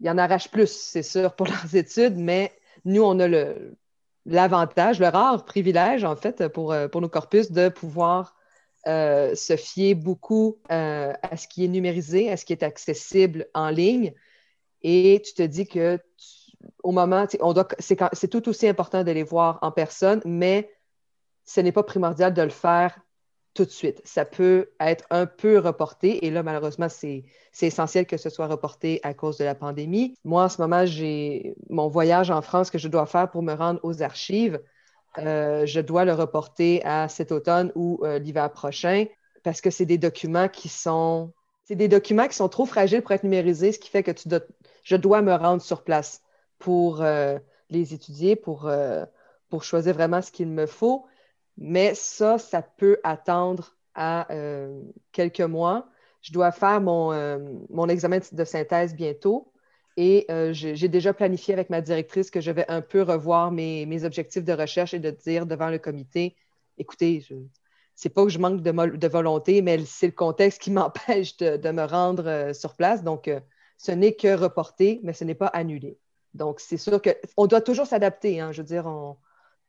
il y en arrache plus, c'est sûr, pour leurs études, mais nous, on a le, l'avantage, le rare privilège, en fait, pour, euh, nos corpus de pouvoir euh, se fier beaucoup euh, à ce qui est numérisé, à ce qui est accessible en ligne. Et tu te dis que au moment, c'est tout aussi important de les voir en personne, mais ce n'est pas primordial de le faire tout de suite. Ça peut être un peu reporté et là, malheureusement, c'est essentiel que ce soit reporté à cause de la pandémie. Moi, en ce moment, j'ai mon voyage en France que je dois faire pour me rendre aux archives. Euh, je dois le reporter à cet automne ou euh, l'hiver prochain parce que c'est des documents qui sont des documents qui sont trop fragiles pour être numérisés, ce qui fait que tu je dois me rendre sur place pour euh, les étudier, pour choisir vraiment ce qu'il me faut. Mais ça, ça peut attendre à euh, quelques mois. Je dois faire mon, euh, mon, examen de synthèse bientôt et euh, j'ai déjà planifié avec ma directrice que je vais un peu revoir mes, mes objectifs de recherche et de dire devant le comité, écoutez, je, c'est pas que je manque de, de volonté, mais c'est le contexte qui m'empêche de, de, me rendre sur place. Donc, ce n'est que reporté, mais ce n'est pas annulé. Donc, c'est sûr qu'on doit toujours s'adapter. Hein, je veux dire,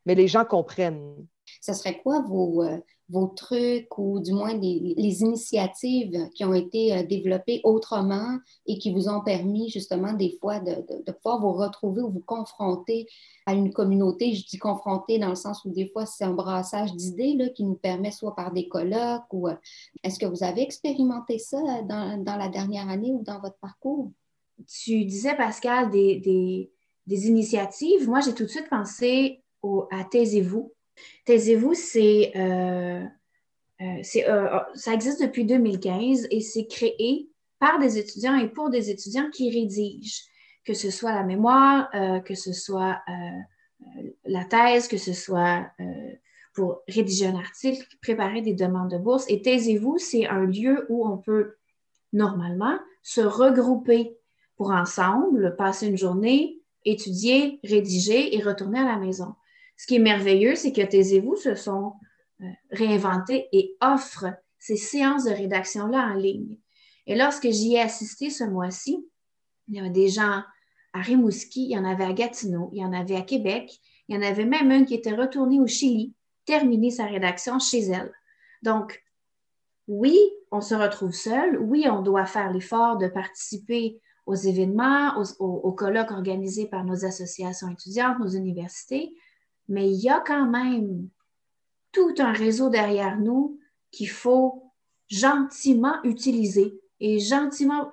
mais les gens comprennent. Ce serait quoi vos, euh, vos trucs ou du moins les, initiatives qui ont été euh, développées autrement et qui vous ont permis justement des fois de, de, pouvoir vous retrouver ou vous confronter à une communauté? Je dis confronter dans le sens où des fois c'est un brassage d'idées qui nous permet soit par des colloques ou euh, est-ce que vous avez expérimenté ça dans, dans, la dernière année ou dans votre parcours? Tu disais, Pascal, des, des initiatives. Moi, j'ai tout de suite pensé à Taisez-vous. Taisez-vous, c'est, euh, euh, euh, ça existe depuis 2015 et c'est créé par des étudiants et pour des étudiants qui rédigent, que ce soit la mémoire, que ce soit la thèse, que ce soit pour rédiger un article, préparer des demandes de bourse. Et Taisez-vous, c'est un lieu où on peut normalement se regrouper pour ensemble passer une journée, étudier, rédiger et retourner à la maison. Ce qui est merveilleux, c'est que Taisez-vous se sont euh, réinventés et offrent ces séances de rédaction-là en ligne. Et lorsque j'y ai assisté ce mois-ci, il y avait des gens à Rimouski, il y en avait à Gatineau, il y en avait à Québec, il y en avait même une qui était retournée au Chili, terminer sa rédaction chez elle. Donc, oui, on se retrouve seul, oui, on doit faire l'effort de participer aux événements, aux colloques organisés par nos associations étudiantes, nos universités, mais il y a quand même tout un réseau derrière nous qu'il faut gentiment utiliser et gentiment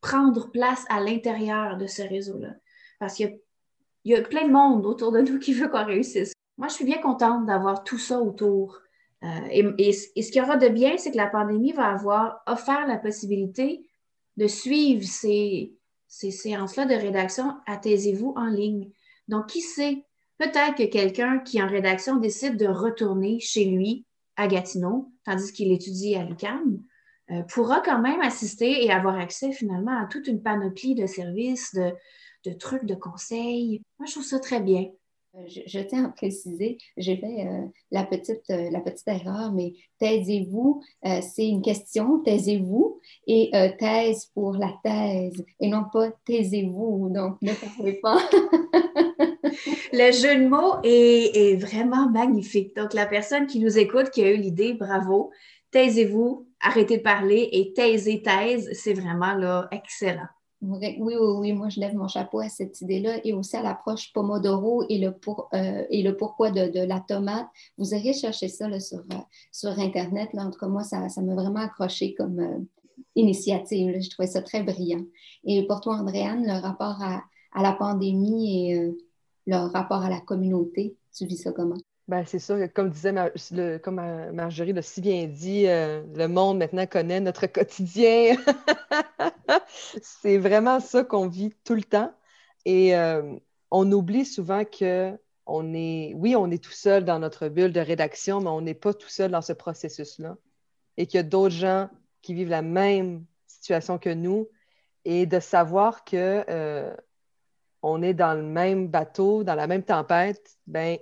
prendre place à l'intérieur de ce réseau-là. Parce qu'il y, a plein de monde autour de nous qui veut qu'on réussisse. Moi, je suis bien contente d'avoir tout ça autour. Euh, et, ce qu'il y aura de bien, c'est que la pandémie va avoir offert la possibilité de suivre ces, ces séances-là de rédaction à Taisez-vous en ligne. Donc, qui sait, peut-être que quelqu'un qui en rédaction décide de retourner chez lui à Gatineau, tandis qu'il étudie à l'UQAM, euh, pourra quand même assister et avoir accès finalement à toute une panoplie de services, de, trucs, de conseils. Moi, je trouve ça très bien. Euh, je, tiens à préciser, j'ai fait euh, la, petite, la petite erreur, mais taisez-vous, c'est une question, taisez-vous, et thèse pour la thèse, et non pas taisez-vous, donc ne parlez pas. Le jeu de mots est, vraiment magnifique. Donc, la personne qui nous écoute, qui a eu l'idée, bravo. Taisez-vous, arrêtez de parler et taisez, thèse, c'est vraiment là, excellent. Oui, oui, oui, moi je lève mon chapeau à cette idée-là et aussi à l'approche Pomodoro et le, pour, euh, et le pourquoi de, la tomate. Vous irez chercher ça sur, euh, sur Internet. Là. En tout cas, moi, ça m'a vraiment accroché comme euh, initiative. Je trouvais ça très brillant. Et pour toi, Andréane, le rapport à, à la pandémie et le rapport à la communauté, tu vis ça comment? Ben, c'est sûr comme disait comme Marjorie l'a si bien dit, euh, le monde maintenant connaît notre quotidien. c'est vraiment ça qu'on vit tout le temps. Et euh, on oublie souvent que on est, oui, on est tout seul dans notre bulle de rédaction, mais on n'est pas tout seul dans ce processus-là. Et qu'il y a d'autres gens qui vivent la même situation que nous. Et de savoir que euh, on est dans le même bateau, dans la même tempête, ben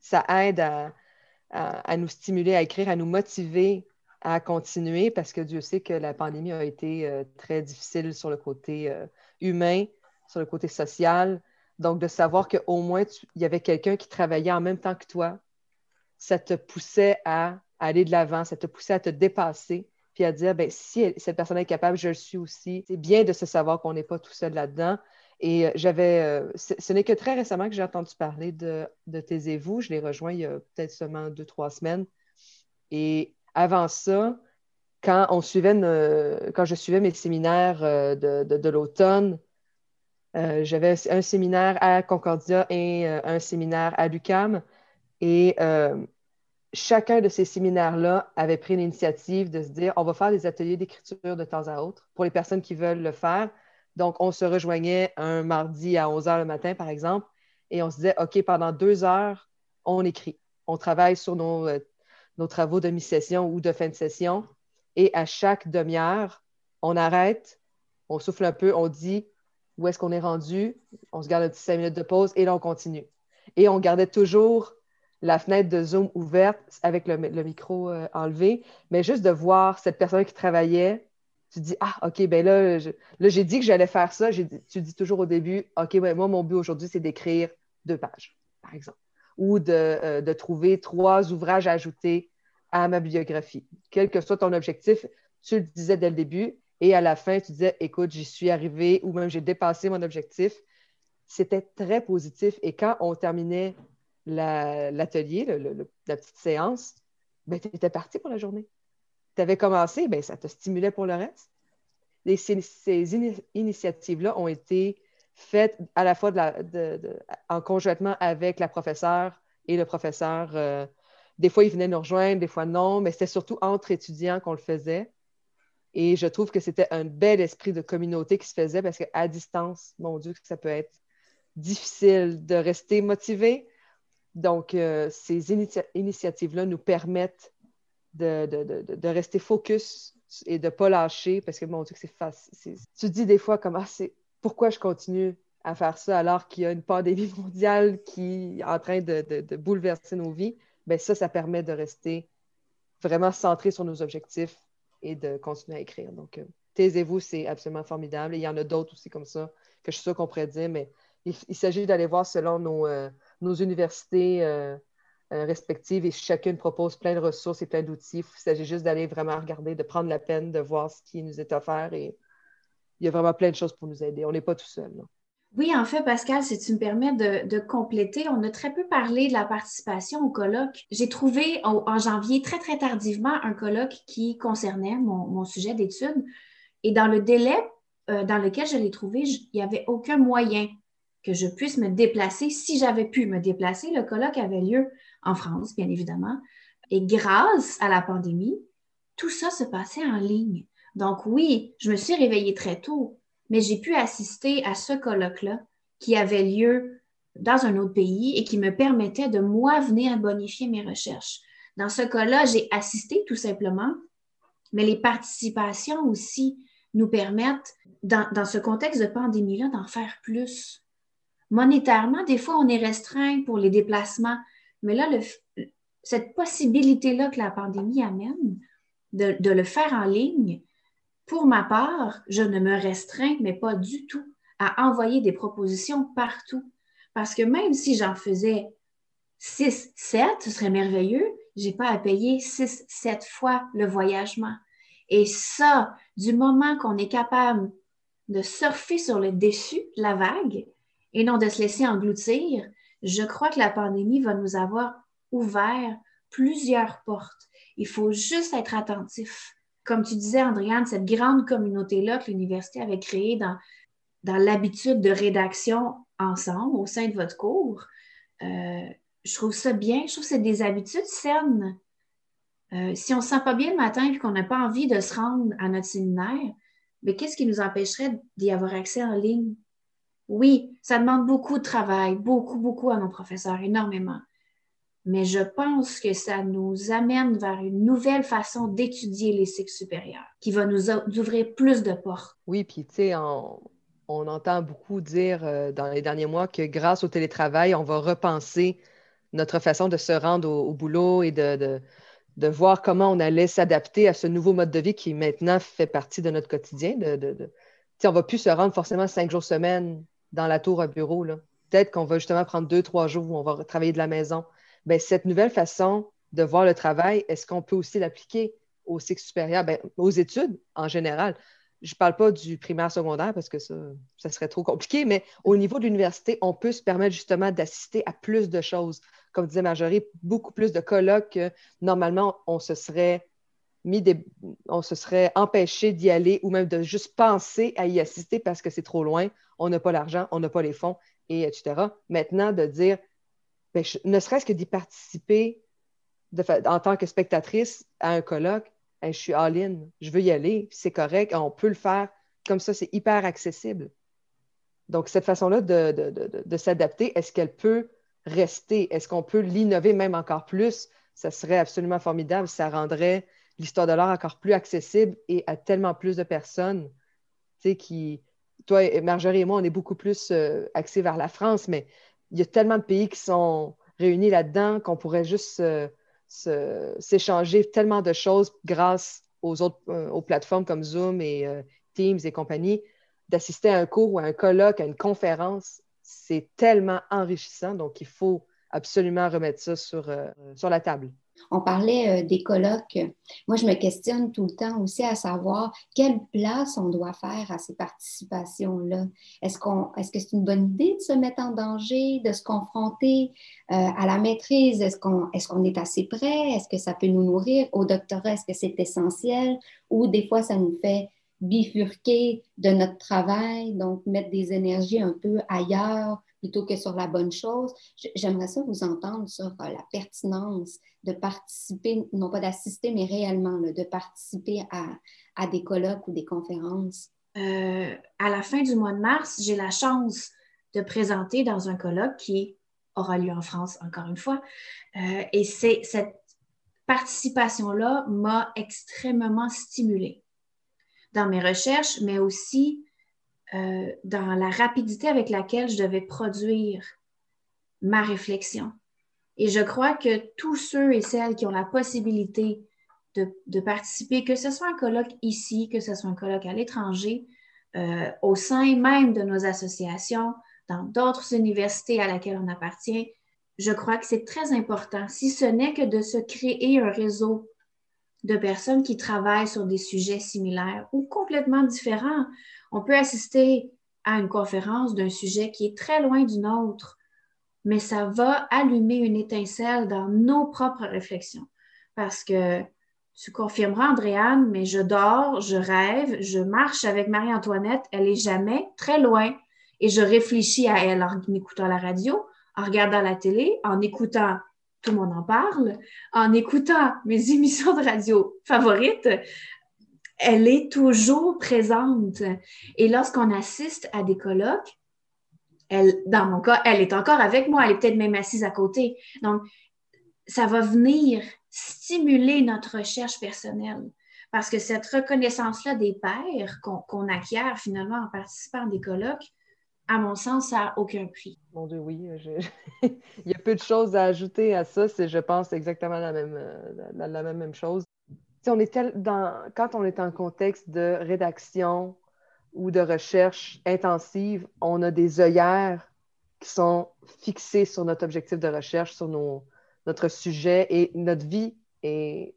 ça aide à, nous stimuler à écrire, à nous motiver à continuer parce que Dieu sait que la pandémie a été euh, très difficile sur le côté euh, humain, sur le côté social. Donc, de savoir qu'au moins, il y avait quelqu'un qui travaillait en même temps que toi, ça te poussait à, aller de l'avant, ça te poussait à te dépasser, puis à dire, ben, si cette personne est capable, je le suis aussi. C'est bien de se savoir qu'on n'est pas tout seul là-dedans. Et euh, j'avais, euh, ce n'est que très récemment que j'ai entendu parler de, de Taisez-vous. Je l'ai rejoint il y a peut-être seulement deux, trois semaines. Et avant ça, quand, on suivait quand je suivais mes séminaires euh, de, de, l'automne, j'avais un séminaire à Concordia et un séminaire à l'UCAM. Et chacun de ces séminaires-là avait pris l'initiative de se dire on va faire des ateliers d'écriture de temps à autre pour les personnes qui veulent le faire donc, on se rejoignait un mardi à 11 h le matin, par exemple, et on se disait, OK, pendant deux heures, on écrit. On travaille sur nos, euh, nos travaux de mi-session ou de fin de session. Et à chaque demi-heure, on arrête, on souffle un peu, on dit où est-ce qu'on est rendu, on se garde un petit cinq minutes de pause et là, on continue. Et on gardait toujours la fenêtre de Zoom ouverte avec le, micro euh, enlevé, mais juste de voir cette personne qui travaillait tu dis, ah, OK, ben là, là j'ai dit que j'allais faire ça. tu dis toujours au début, OK, ben moi, mon but aujourd'hui, c'est d'écrire deux pages, par exemple, ou de, euh, de, trouver trois ouvrages à ajouter à ma biographie. Quel que soit ton objectif, tu le disais dès le début, et à la fin, tu disais, écoute, j'y suis arrivé, ou même j'ai dépassé mon objectif. C'était très positif. Et quand on terminait l'atelier, la petite séance, ben, tu étais parti pour la journée tu avais commencé, ben, ça te stimulait pour le reste. Ces, initiatives-là ont été faites à la fois en conjointement avec la professeure et le professeur. Euh, des fois, ils venaient nous rejoindre, des fois non, mais c'était surtout entre étudiants qu'on le faisait. Et je trouve que c'était un bel esprit de communauté qui se faisait parce qu'à distance, mon Dieu, ça peut être difficile de rester motivé. Donc, euh, ces initiatives-là nous permettent de, rester focus et de ne pas lâcher parce que mon Dieu, c'est facile. Tu te dis des fois comment c'est pourquoi je continue à faire ça alors qu'il y a une pandémie mondiale qui est en train de, bouleverser nos vies. Bien, ça, ça permet de rester vraiment centré sur nos objectifs et de continuer à écrire. Donc, euh, taisez-vous, c'est absolument formidable. il y en a d'autres aussi comme ça que je suis sûre qu'on pourrait dire, mais il, s'agit d'aller voir selon nos, euh, nos universités. Euh, respectives et chacune propose plein de ressources et plein d'outils. Il s'agit juste d'aller vraiment regarder, de prendre la peine de voir ce qui nous est offert et il y a vraiment plein de choses pour nous aider. On n'est pas tout seul. Oui, en fait, Pascal, si tu me permets de, compléter, on a très peu parlé de la participation au colloque. J'ai trouvé en, janvier très, très tardivement un colloque qui concernait mon, sujet d'étude. Et dans le délai euh, dans lequel je l'ai trouvé, il n'y avait aucun moyen que je puisse me déplacer. Si j'avais pu me déplacer, le colloque avait lieu en France, bien évidemment. Et grâce à la pandémie, tout ça se passait en ligne. Donc oui, je me suis réveillée très tôt, mais j'ai pu assister à ce colloque-là qui avait lieu dans un autre pays et qui me permettait de moi venir bonifier mes recherches. Dans ce cas-là, j'ai assisté tout simplement, mais les participations aussi nous permettent, dans, ce contexte de pandémie-là, d'en faire plus. Monétairement, des fois, on est restreint pour les déplacements, mais là, cette possibilité-là que la pandémie amène de le faire en ligne, pour ma part, je ne me restreins, mais pas du tout, à envoyer des propositions partout. Parce que même si j'en faisais 6, 7, ce serait merveilleux, je n'ai pas à payer 6, 7 fois le voyagement. Et ça, du moment qu'on est capable de surfer sur le dessus de la vague et non de se laisser engloutir, je crois que la pandémie va nous avoir ouvert plusieurs portes. Il faut juste être attentif comme tu disais, Andréane, cette grande communauté-là que l'université avait créée dans, dans l'habitude de rédaction ensemble au sein de votre cours, euh, je trouve ça bien. Je trouve que c'est des habitudes saines. Euh, si on ne se sent pas bien le matin et qu'on n'a pas envie de se rendre à notre séminaire, mais qu'est-ce qui nous empêcherait d'y avoir accès en ligne? Oui, ça demande beaucoup de travail, beaucoup, beaucoup à nos professeurs, énormément mais je pense que ça nous amène vers une nouvelle façon d'étudier les cycles supérieurs, qui va nous ouvrir plus de portes. Oui, puis tu sais, on, entend beaucoup dire euh, dans les derniers mois que grâce au télétravail, on va repenser notre façon de se rendre au, boulot et de, voir comment on allait s'adapter à ce nouveau mode de vie qui maintenant fait partie de notre quotidien. De, on ne va plus se rendre forcément cinq jours semaine dans la tour à bureau. Peut-être qu'on va justement prendre deux, trois jours où on va travailler de la maison. Ben, cette nouvelle façon de voir le travail, est-ce qu'on peut aussi l'appliquer au cycle supérieur, ben, aux études en général? Je ne parle pas du primaire secondaire parce que ça, ça serait trop compliqué, mais au niveau de l'université, on peut se permettre justement d'assister à plus de choses. Comme disait Marjorie, beaucoup plus de colloques que normalement on se serait mis des, on se serait empêché d'y aller ou même de juste penser à y assister parce que c'est trop loin, on n'a pas l'argent, on n'a pas les fonds, et etc. Maintenant, de dire ben, ne serait-ce que d'y participer en tant que spectatrice à un colloque, je suis all-in, je veux y aller, c'est correct, on peut le faire comme ça, c'est hyper accessible. Donc, cette façon-là de, s'adapter, est-ce qu'elle peut rester? Est-ce qu'on peut l'innover même encore plus? Ça serait absolument formidable. Ça rendrait l'histoire de l'art encore plus accessible et à tellement plus de personnes. Qui, toi, Marjorie et moi, on est beaucoup plus euh, axés vers la France, mais il y a tellement de pays qui sont réunis là-dedans qu'on pourrait juste s'échanger tellement de choses grâce aux autres euh, aux plateformes comme Zoom et euh, Teams et compagnie, d'assister à un cours ou à un colloque, à une conférence. C'est tellement enrichissant, donc il faut absolument remettre ça euh, sur la table. On parlait euh, des colloques. Moi, je me questionne tout le temps aussi à savoir quelle place on doit faire à ces participations-là. Est-ce, que c'est une bonne idée de se mettre en danger, de se confronter euh, à la maîtrise? Est-ce qu'on, est-ce est assez prêt? Est-ce que ça peut nous nourrir? Au doctorat, est-ce que c'est essentiel? Ou des fois, ça nous fait bifurquer de notre travail, donc mettre des énergies un peu ailleurs plutôt que sur la bonne chose. J'aimerais ça vous entendre sur euh, la pertinence de participer, non pas d'assister, mais réellement de participer à, des colloques ou des conférences. Euh, à la fin du mois de mars, j'ai la chance de présenter dans un colloque qui aura lieu en France, encore une fois. Euh, et c'est cette participation-là m'a extrêmement stimulée dans mes recherches, mais aussi euh, dans la rapidité avec laquelle je devais produire ma réflexion. Et je crois que tous ceux et celles qui ont la possibilité de, participer, que ce soit un colloque ici, que ce soit un colloque à l'étranger, euh, au sein même de nos associations, dans d'autres universités à laquelle on appartient, je crois que c'est très important, si ce n'est que de se créer un réseau de personnes qui travaillent sur des sujets similaires ou complètement différents. On peut assister à une conférence d'un sujet qui est très loin du nôtre, mais ça va allumer une étincelle dans nos propres réflexions. Parce que tu confirmeras, Andréane, mais je dors, je rêve, je marche avec Marie-Antoinette, elle est jamais très loin. Et je réfléchis à elle en écoutant la radio, en regardant la télé, en écoutant tout le monde en parle, en écoutant mes émissions de radio favorites, elle est toujours présente. Et lorsqu'on assiste à des colloques, elle, dans mon cas, elle est encore avec moi, elle est peut-être même assise à côté. Donc, ça va venir stimuler notre recherche personnelle. Parce que cette reconnaissance-là des pairs qu'on acquiert finalement en participant à des colloques, à mon sens, ça n'a aucun prix. Mon Dieu, oui. Il y a peu de choses à ajouter à ça. C'est, je pense, exactement la même, euh, la, même, chose. on est dans, quand on est en contexte de rédaction ou de recherche intensive, on a des œillères qui sont fixées sur notre objectif de recherche, sur nos, notre sujet et notre vie est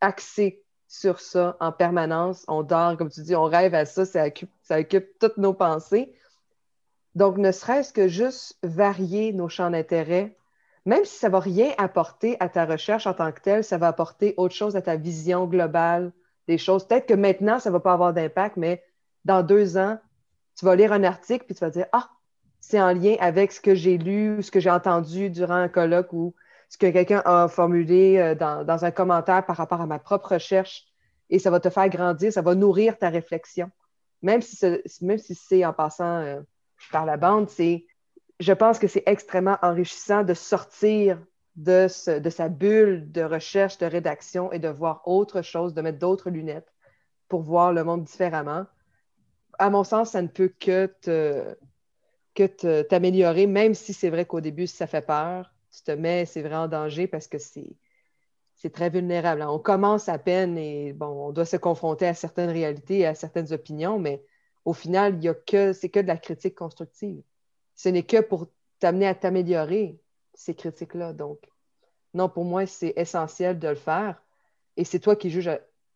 axée sur ça en permanence. On dort, comme tu dis, on rêve à ça, ça occupe, ça occupe toutes nos pensées. Donc, ne serait-ce que juste varier nos champs d'intérêt, même si ça ne va rien apporter à ta recherche en tant que telle, ça va apporter autre chose à ta vision globale des choses. Peut-être que maintenant, ça ne va pas avoir d'impact, mais dans deux ans, tu vas lire un article puis tu vas dire Ah, c'est en lien avec ce que j'ai lu, ce que j'ai entendu durant un colloque ou ce que quelqu'un a formulé euh, dans, un commentaire par rapport à ma propre recherche. Et ça va te faire grandir, ça va nourrir ta réflexion. Même si, même si c'est en passant euh, par la bande, je pense que c'est extrêmement enrichissant de sortir de, sa bulle de recherche, de rédaction et de voir autre chose, de mettre d'autres lunettes pour voir le monde différemment. À mon sens, ça ne peut que que t'améliorer, même si c'est vrai qu'au début, ça fait peur, tu te mets, c'est vrai en danger parce que c'est, c'est très vulnérable. On commence à peine et bon, on doit se confronter à certaines réalités et à certaines opinions, mais au final, il y a que, c'est que de la critique constructive. Ce n'est que pour t'amener à t'améliorer, ces critiques-là. Donc, non, pour moi, c'est essentiel de le faire. Et c'est toi qui juges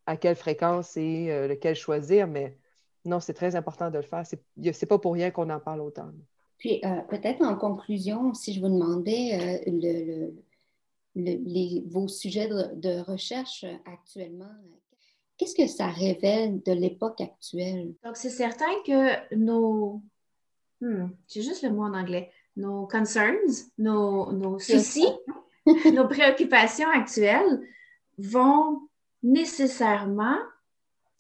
à, quelle fréquence et euh, lequel choisir, mais non, c'est très important de le faire. C'est, pas pour rien qu'on en parle autant. Puis euh, peut-être en conclusion, si je vous demandais euh, vos sujets de, recherche actuellement, qu'est-ce que ça révèle de l'époque actuelle? Donc, c'est certain que nos... Hmm, j'ai juste le mot en anglais. Nos concerns, nos, nos soucis, nos préoccupations actuelles vont nécessairement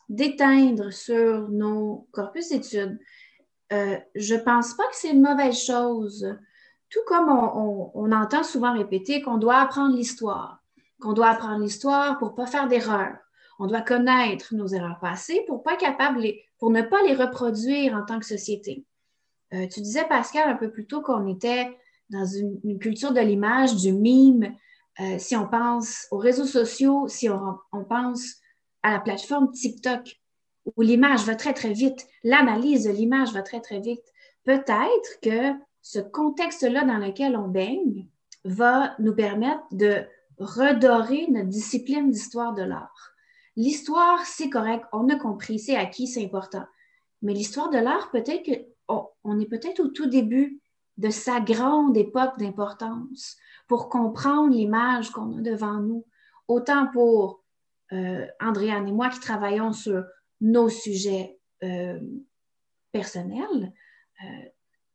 déteindre sur nos corpus d'études. Euh, je ne pense pas que c'est une mauvaise chose. Tout comme on, entend souvent répéter qu'on doit apprendre l'histoire, qu'on doit apprendre l'histoire pour ne pas faire d'erreurs. On doit connaître nos erreurs passées pour, pas capable pour ne pas les reproduire en tant que société. Euh, tu disais, Pascal, un peu plus tôt qu'on était dans une, culture de l'image, du mime. Euh, si on pense aux réseaux sociaux, si on pense à la plateforme TikTok, où l'image va très, très vite, l'analyse de l'image va très, très vite, peut-être que ce contexte-là dans lequel on baigne va nous permettre de redorer notre discipline d'histoire de l'art. L'histoire, c'est correct, on a compris, c'est acquis, c'est important. Mais l'histoire de l'art, peut-être on est peut-être au tout début de sa grande époque d'importance pour comprendre l'image qu'on a devant nous, autant pour euh, Andréane et moi qui travaillons sur nos sujets euh, personnels, euh,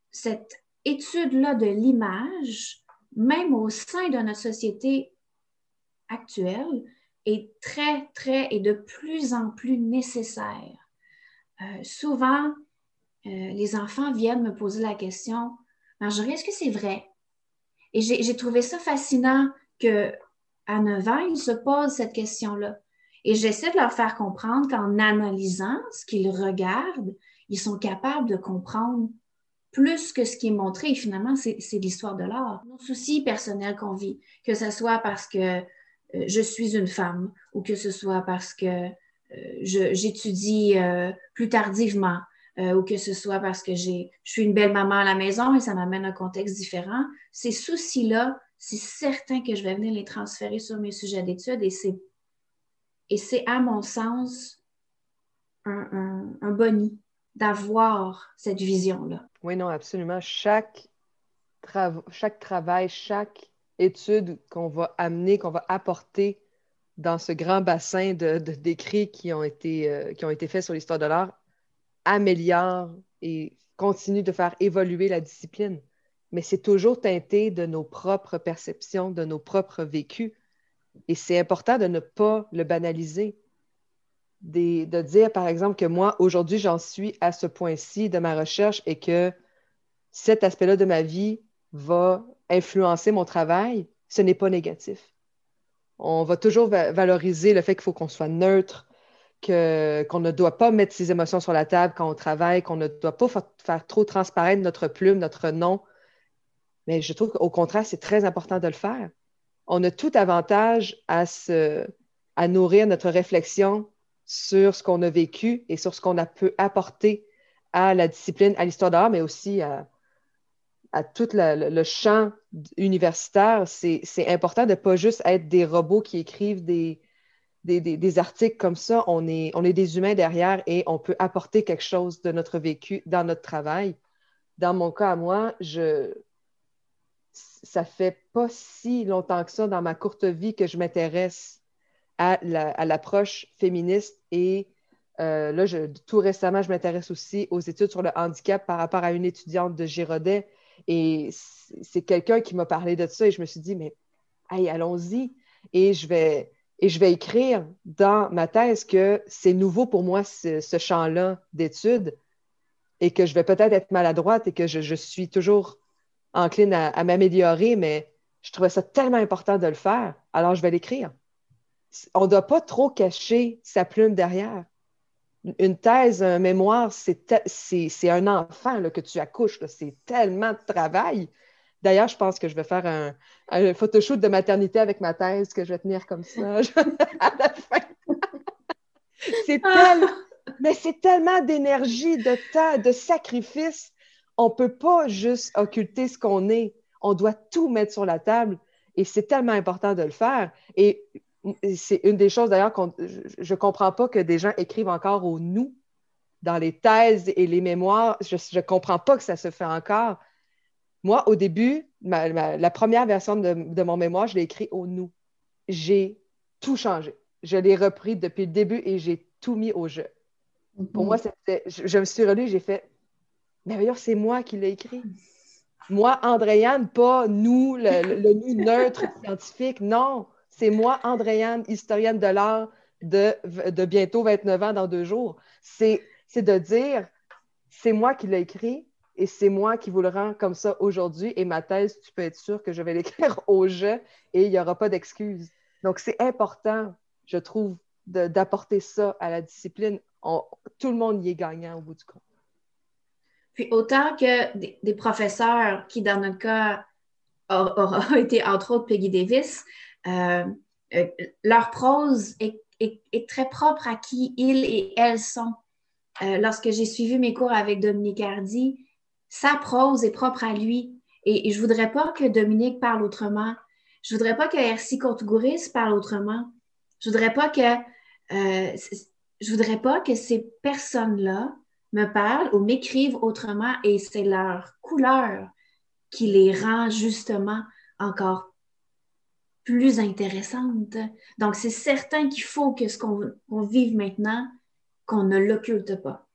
cette étude-là de l'image, même au sein de notre société actuelle, est très, très et de plus en plus nécessaire. Euh, souvent, les enfants viennent me poser la question, Marjorie, est-ce que c'est vrai? Et j'ai trouvé ça fascinant qu'à 9 ans, ils se posent cette question-là. Et j'essaie de leur faire comprendre qu'en analysant ce qu'ils regardent, ils sont capables de comprendre plus que ce qui est montré. Et finalement, c'est l'histoire de l'art. Nos soucis personnels qu'on vit, que ce soit parce que euh, je suis une femme ou que ce soit parce que euh, j'étudie euh, plus tardivement ou que ce soit parce que je suis une belle maman à la maison et ça m'amène un contexte différent. Ces soucis-là, c'est certain que je vais venir les transférer sur mes sujets d'études et c'est à mon sens, un, un, boni d'avoir cette vision-là. Oui, non, absolument. Chaque travail, chaque étude qu'on va amener, qu'on va apporter dans ce grand bassin d'écrits de, qui, ont été, euh, qui ont été faits sur l'histoire de l'art améliore et continue de faire évoluer la discipline. Mais c'est toujours teinté de nos propres perceptions, de nos propres vécus. Et c'est important de ne pas le banaliser. de dire, par exemple, que moi, aujourd'hui, j'en suis à ce point-ci de ma recherche et que cet aspect-là de ma vie va influencer mon travail, ce n'est pas négatif. On va toujours valoriser le fait qu'il faut qu'on soit neutre, qu'on ne doit pas mettre ses émotions sur la table quand on travaille, qu'on ne doit pas faire trop transparaître notre plume, notre nom. Mais je trouve qu'au contraire, c'est très important de le faire. On a tout avantage à, à nourrir notre réflexion sur ce qu'on a vécu et sur ce qu'on a pu apporter à la discipline, à l'histoire d'art, mais aussi à, à tout le, champ universitaire, c'est important de ne pas juste être des robots qui écrivent des, des, articles comme ça. On est, on est des humains derrière et on peut apporter quelque chose de notre vécu dans notre travail. Dans mon cas à moi, je, ça fait pas si longtemps que ça dans ma courte vie que je m'intéresse à l'approche féministe et euh, là, tout récemment, je m'intéresse aussi aux études sur le handicap par rapport à une étudiante de Giraudet et c'est quelqu'un qui m'a parlé de ça et je me suis dit, mais allons-y. Et je vais, et je vais écrire dans ma thèse que c'est nouveau pour moi ce, champ-là d'études et que je vais peut-être être maladroite et que je, suis toujours encline à m'améliorer, mais je trouvais ça tellement important de le faire, alors je vais l'écrire. On ne doit pas trop cacher sa plume derrière une thèse, un mémoire, c'est un enfant là, que tu accouches. C'est tellement de travail. D'ailleurs, je pense que je vais faire un, un, photoshoot de maternité avec ma thèse que je vais tenir comme ça à la fin. c'est mais c'est tellement d'énergie, de temps, de sacrifice. On ne peut pas juste occulter ce qu'on est. On doit tout mettre sur la table et c'est tellement important de le faire. Et c'est une des choses d'ailleurs qu'on je ne comprends pas que des gens écrivent encore au nous dans les thèses et les mémoires. Je ne comprends pas que ça se fait encore. Moi, au début, la première version de, mon mémoire, je l'ai écrit au nous. J'ai tout changé. Je l'ai repris depuis le début et j'ai tout mis au jeu. Pour moi, c'était, je, me suis relue, j'ai fait, mais d'ailleurs, c'est moi qui l'ai écrit. Moi, Andréane, pas nous, le nous neutre scientifique. Non, c'est moi, Andréane, historienne de l'art de, bientôt 29 ans dans deux jours. C'est de dire, c'est moi qui l'ai écrit et c'est moi qui vous le rends comme ça aujourd'hui. Et ma thèse, tu peux être sûr que je vais l'écrire au jeu et il n'y aura pas d'excuses. Donc, c'est important, je trouve, d'apporter ça à la discipline. tout le monde y est gagnant au bout du compte. Puis autant que des, professeurs qui, dans notre cas, aura été entre autres Peggy Davis, euh, euh, leur prose est, très propre à qui ils et elles sont. Euh, lorsque j'ai suivi mes cours avec Dominique Hardy, sa prose est propre à lui. Et, je ne voudrais pas que Dominique parle autrement. Je ne voudrais pas que Ercy Courtgouris parle autrement. Je ne voudrais pas que je voudrais pas que ces personnes-là me parlent ou m'écrivent autrement et c'est leur couleur qui les rend justement encore plus intéressante. Donc, c'est certain qu'il faut que ce qu'on vive maintenant, qu'on ne l'occulte pas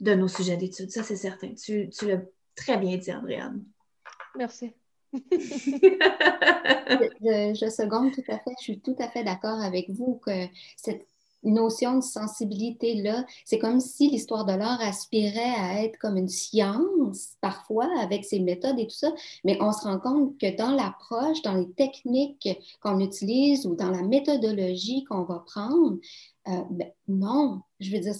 de nos sujets d'études. Ça, c'est certain. Tu, tu l'as très bien dit, Andréane. Merci. je, je, seconde tout à fait. Je suis tout à fait d'accord avec vous que cette notion de sensibilité-là, c'est comme si l'histoire de l'art aspirait à être comme une science, parfois, avec ses méthodes et tout ça, mais on se rend compte que dans l'approche, dans les techniques qu'on utilise ou dans la méthodologie qu'on va prendre, euh, ben, non, je veux dire,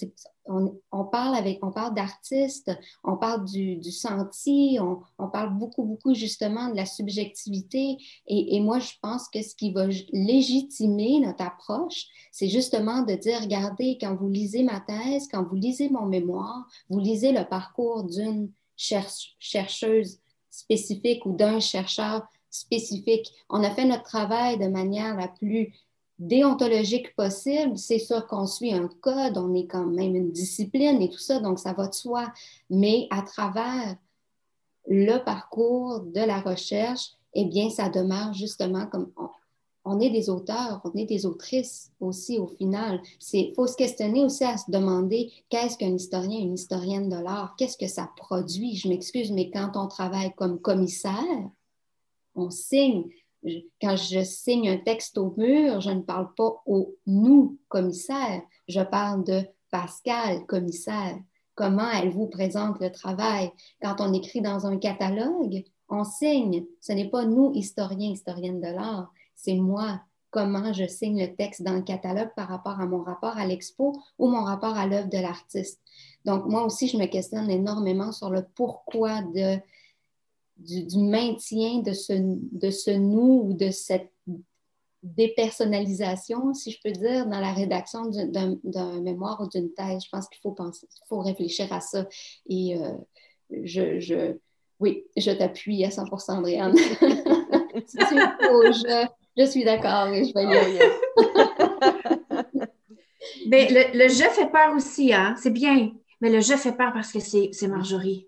on, parle avec, on parle d'artistes, on parle du, senti, on, parle beaucoup, beaucoup justement de la subjectivité. Et, moi, je pense que ce qui va légitimer notre approche, c'est justement de dire, regardez, quand vous lisez ma thèse, quand vous lisez mon mémoire, vous lisez le parcours d'une chercheuse spécifique ou d'un chercheur spécifique. On a fait notre travail de manière la plus déontologique possible. C'est sûr qu'on suit un code, on est quand même une discipline et tout ça, donc ça va de soi. Mais à travers le parcours de la recherche, eh bien, ça demeure justement comme on, est des auteurs, on est des autrices aussi au final. Il faut se questionner aussi à se demander qu'est-ce qu'un historien, une historienne de l'art, qu'est-ce que ça produit? Je m'excuse, mais quand on travaille comme commissaire, on signe quand je signe un texte au mur, je ne parle pas au nous commissaire, je parle de Pascal commissaire. Comment elle vous présente le travail? Quand on écrit dans un catalogue, on signe. Ce n'est pas nous, historiens, historiennes de l'art, c'est moi. Comment je signe le texte dans le catalogue par rapport à mon rapport à l'expo ou mon rapport à l'œuvre de l'artiste? Donc, moi aussi, je me questionne énormément sur le pourquoi de du, maintien de ce, de ce nous ou de cette dépersonnalisation, si je peux dire, dans la rédaction d'un mémoire ou d'une thèse. Je pense qu'il faut faut réfléchir à ça. Et euh, je, je, oui, je t'appuie à 100 Andréane. je, je, suis d'accord et je vais y aller. Mais le, le, jeu fait peur aussi, hein? C'est bien. Mais le jeu fait peur parce que c'est Marjorie.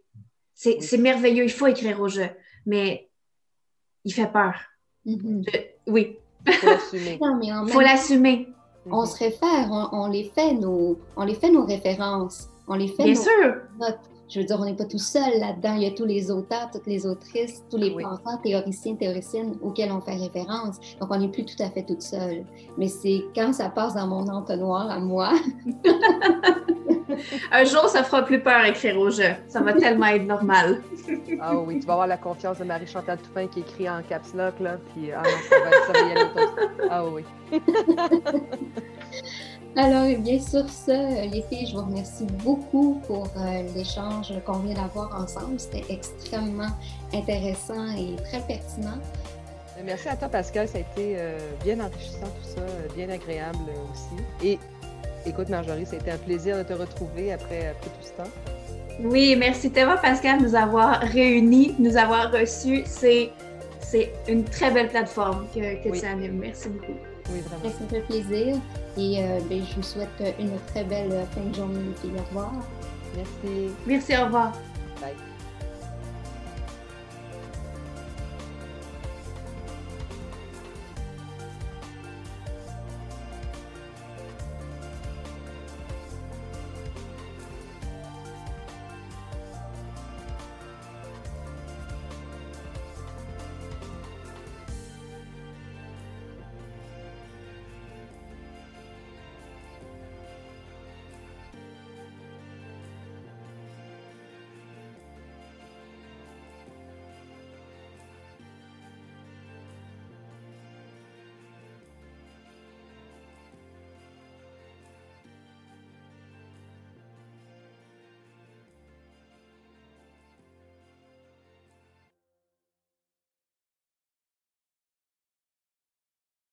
C'est merveilleux, il faut écrire au jeu, mais il fait peur. Mm-hmm. oui. Il faut l'assumer. Il faut l'assumer. On se réfère, on, les fait nos, on les fait nos références, on les fait Bien sûr. Je veux dire, on n'est pas tout seul là-dedans. Il y a tous les auteurs, toutes les autrices, tous les penseurs, théoriciens, théoriciennes auxquels on fait référence. Donc, on n'est plus tout à fait toute seule. Mais c'est quand ça passe dans mon entonnoir à moi. Un jour, ça fera plus peur écrire au jeu. Ça va tellement être normal. ah oui, tu vas avoir la confiance de Marie-Chantal Toupin qui écrit en caps lock, là. Puis, ah non, ça va, ça va y aller. Ah oui. Alors, eh bien, sur ce, les filles, je vous remercie beaucoup pour euh, l'échange qu'on vient d'avoir ensemble. C'était extrêmement intéressant et très pertinent. Merci à toi, Pascal. Ça a été euh, bien enrichissant tout ça, bien agréable aussi. Et écoute, Marjorie, ça a été un plaisir de te retrouver après, après tout ce temps. Oui, merci tellement, Pascal, de nous avoir réunis, de nous avoir reçus. C'est, c'est une très belle plateforme que, que tu animes. Merci beaucoup. Oui, vraiment. Ça me fait plaisir. Et euh, ben, je vous souhaite une très belle fin de journée. Au revoir. Merci. Merci, au revoir.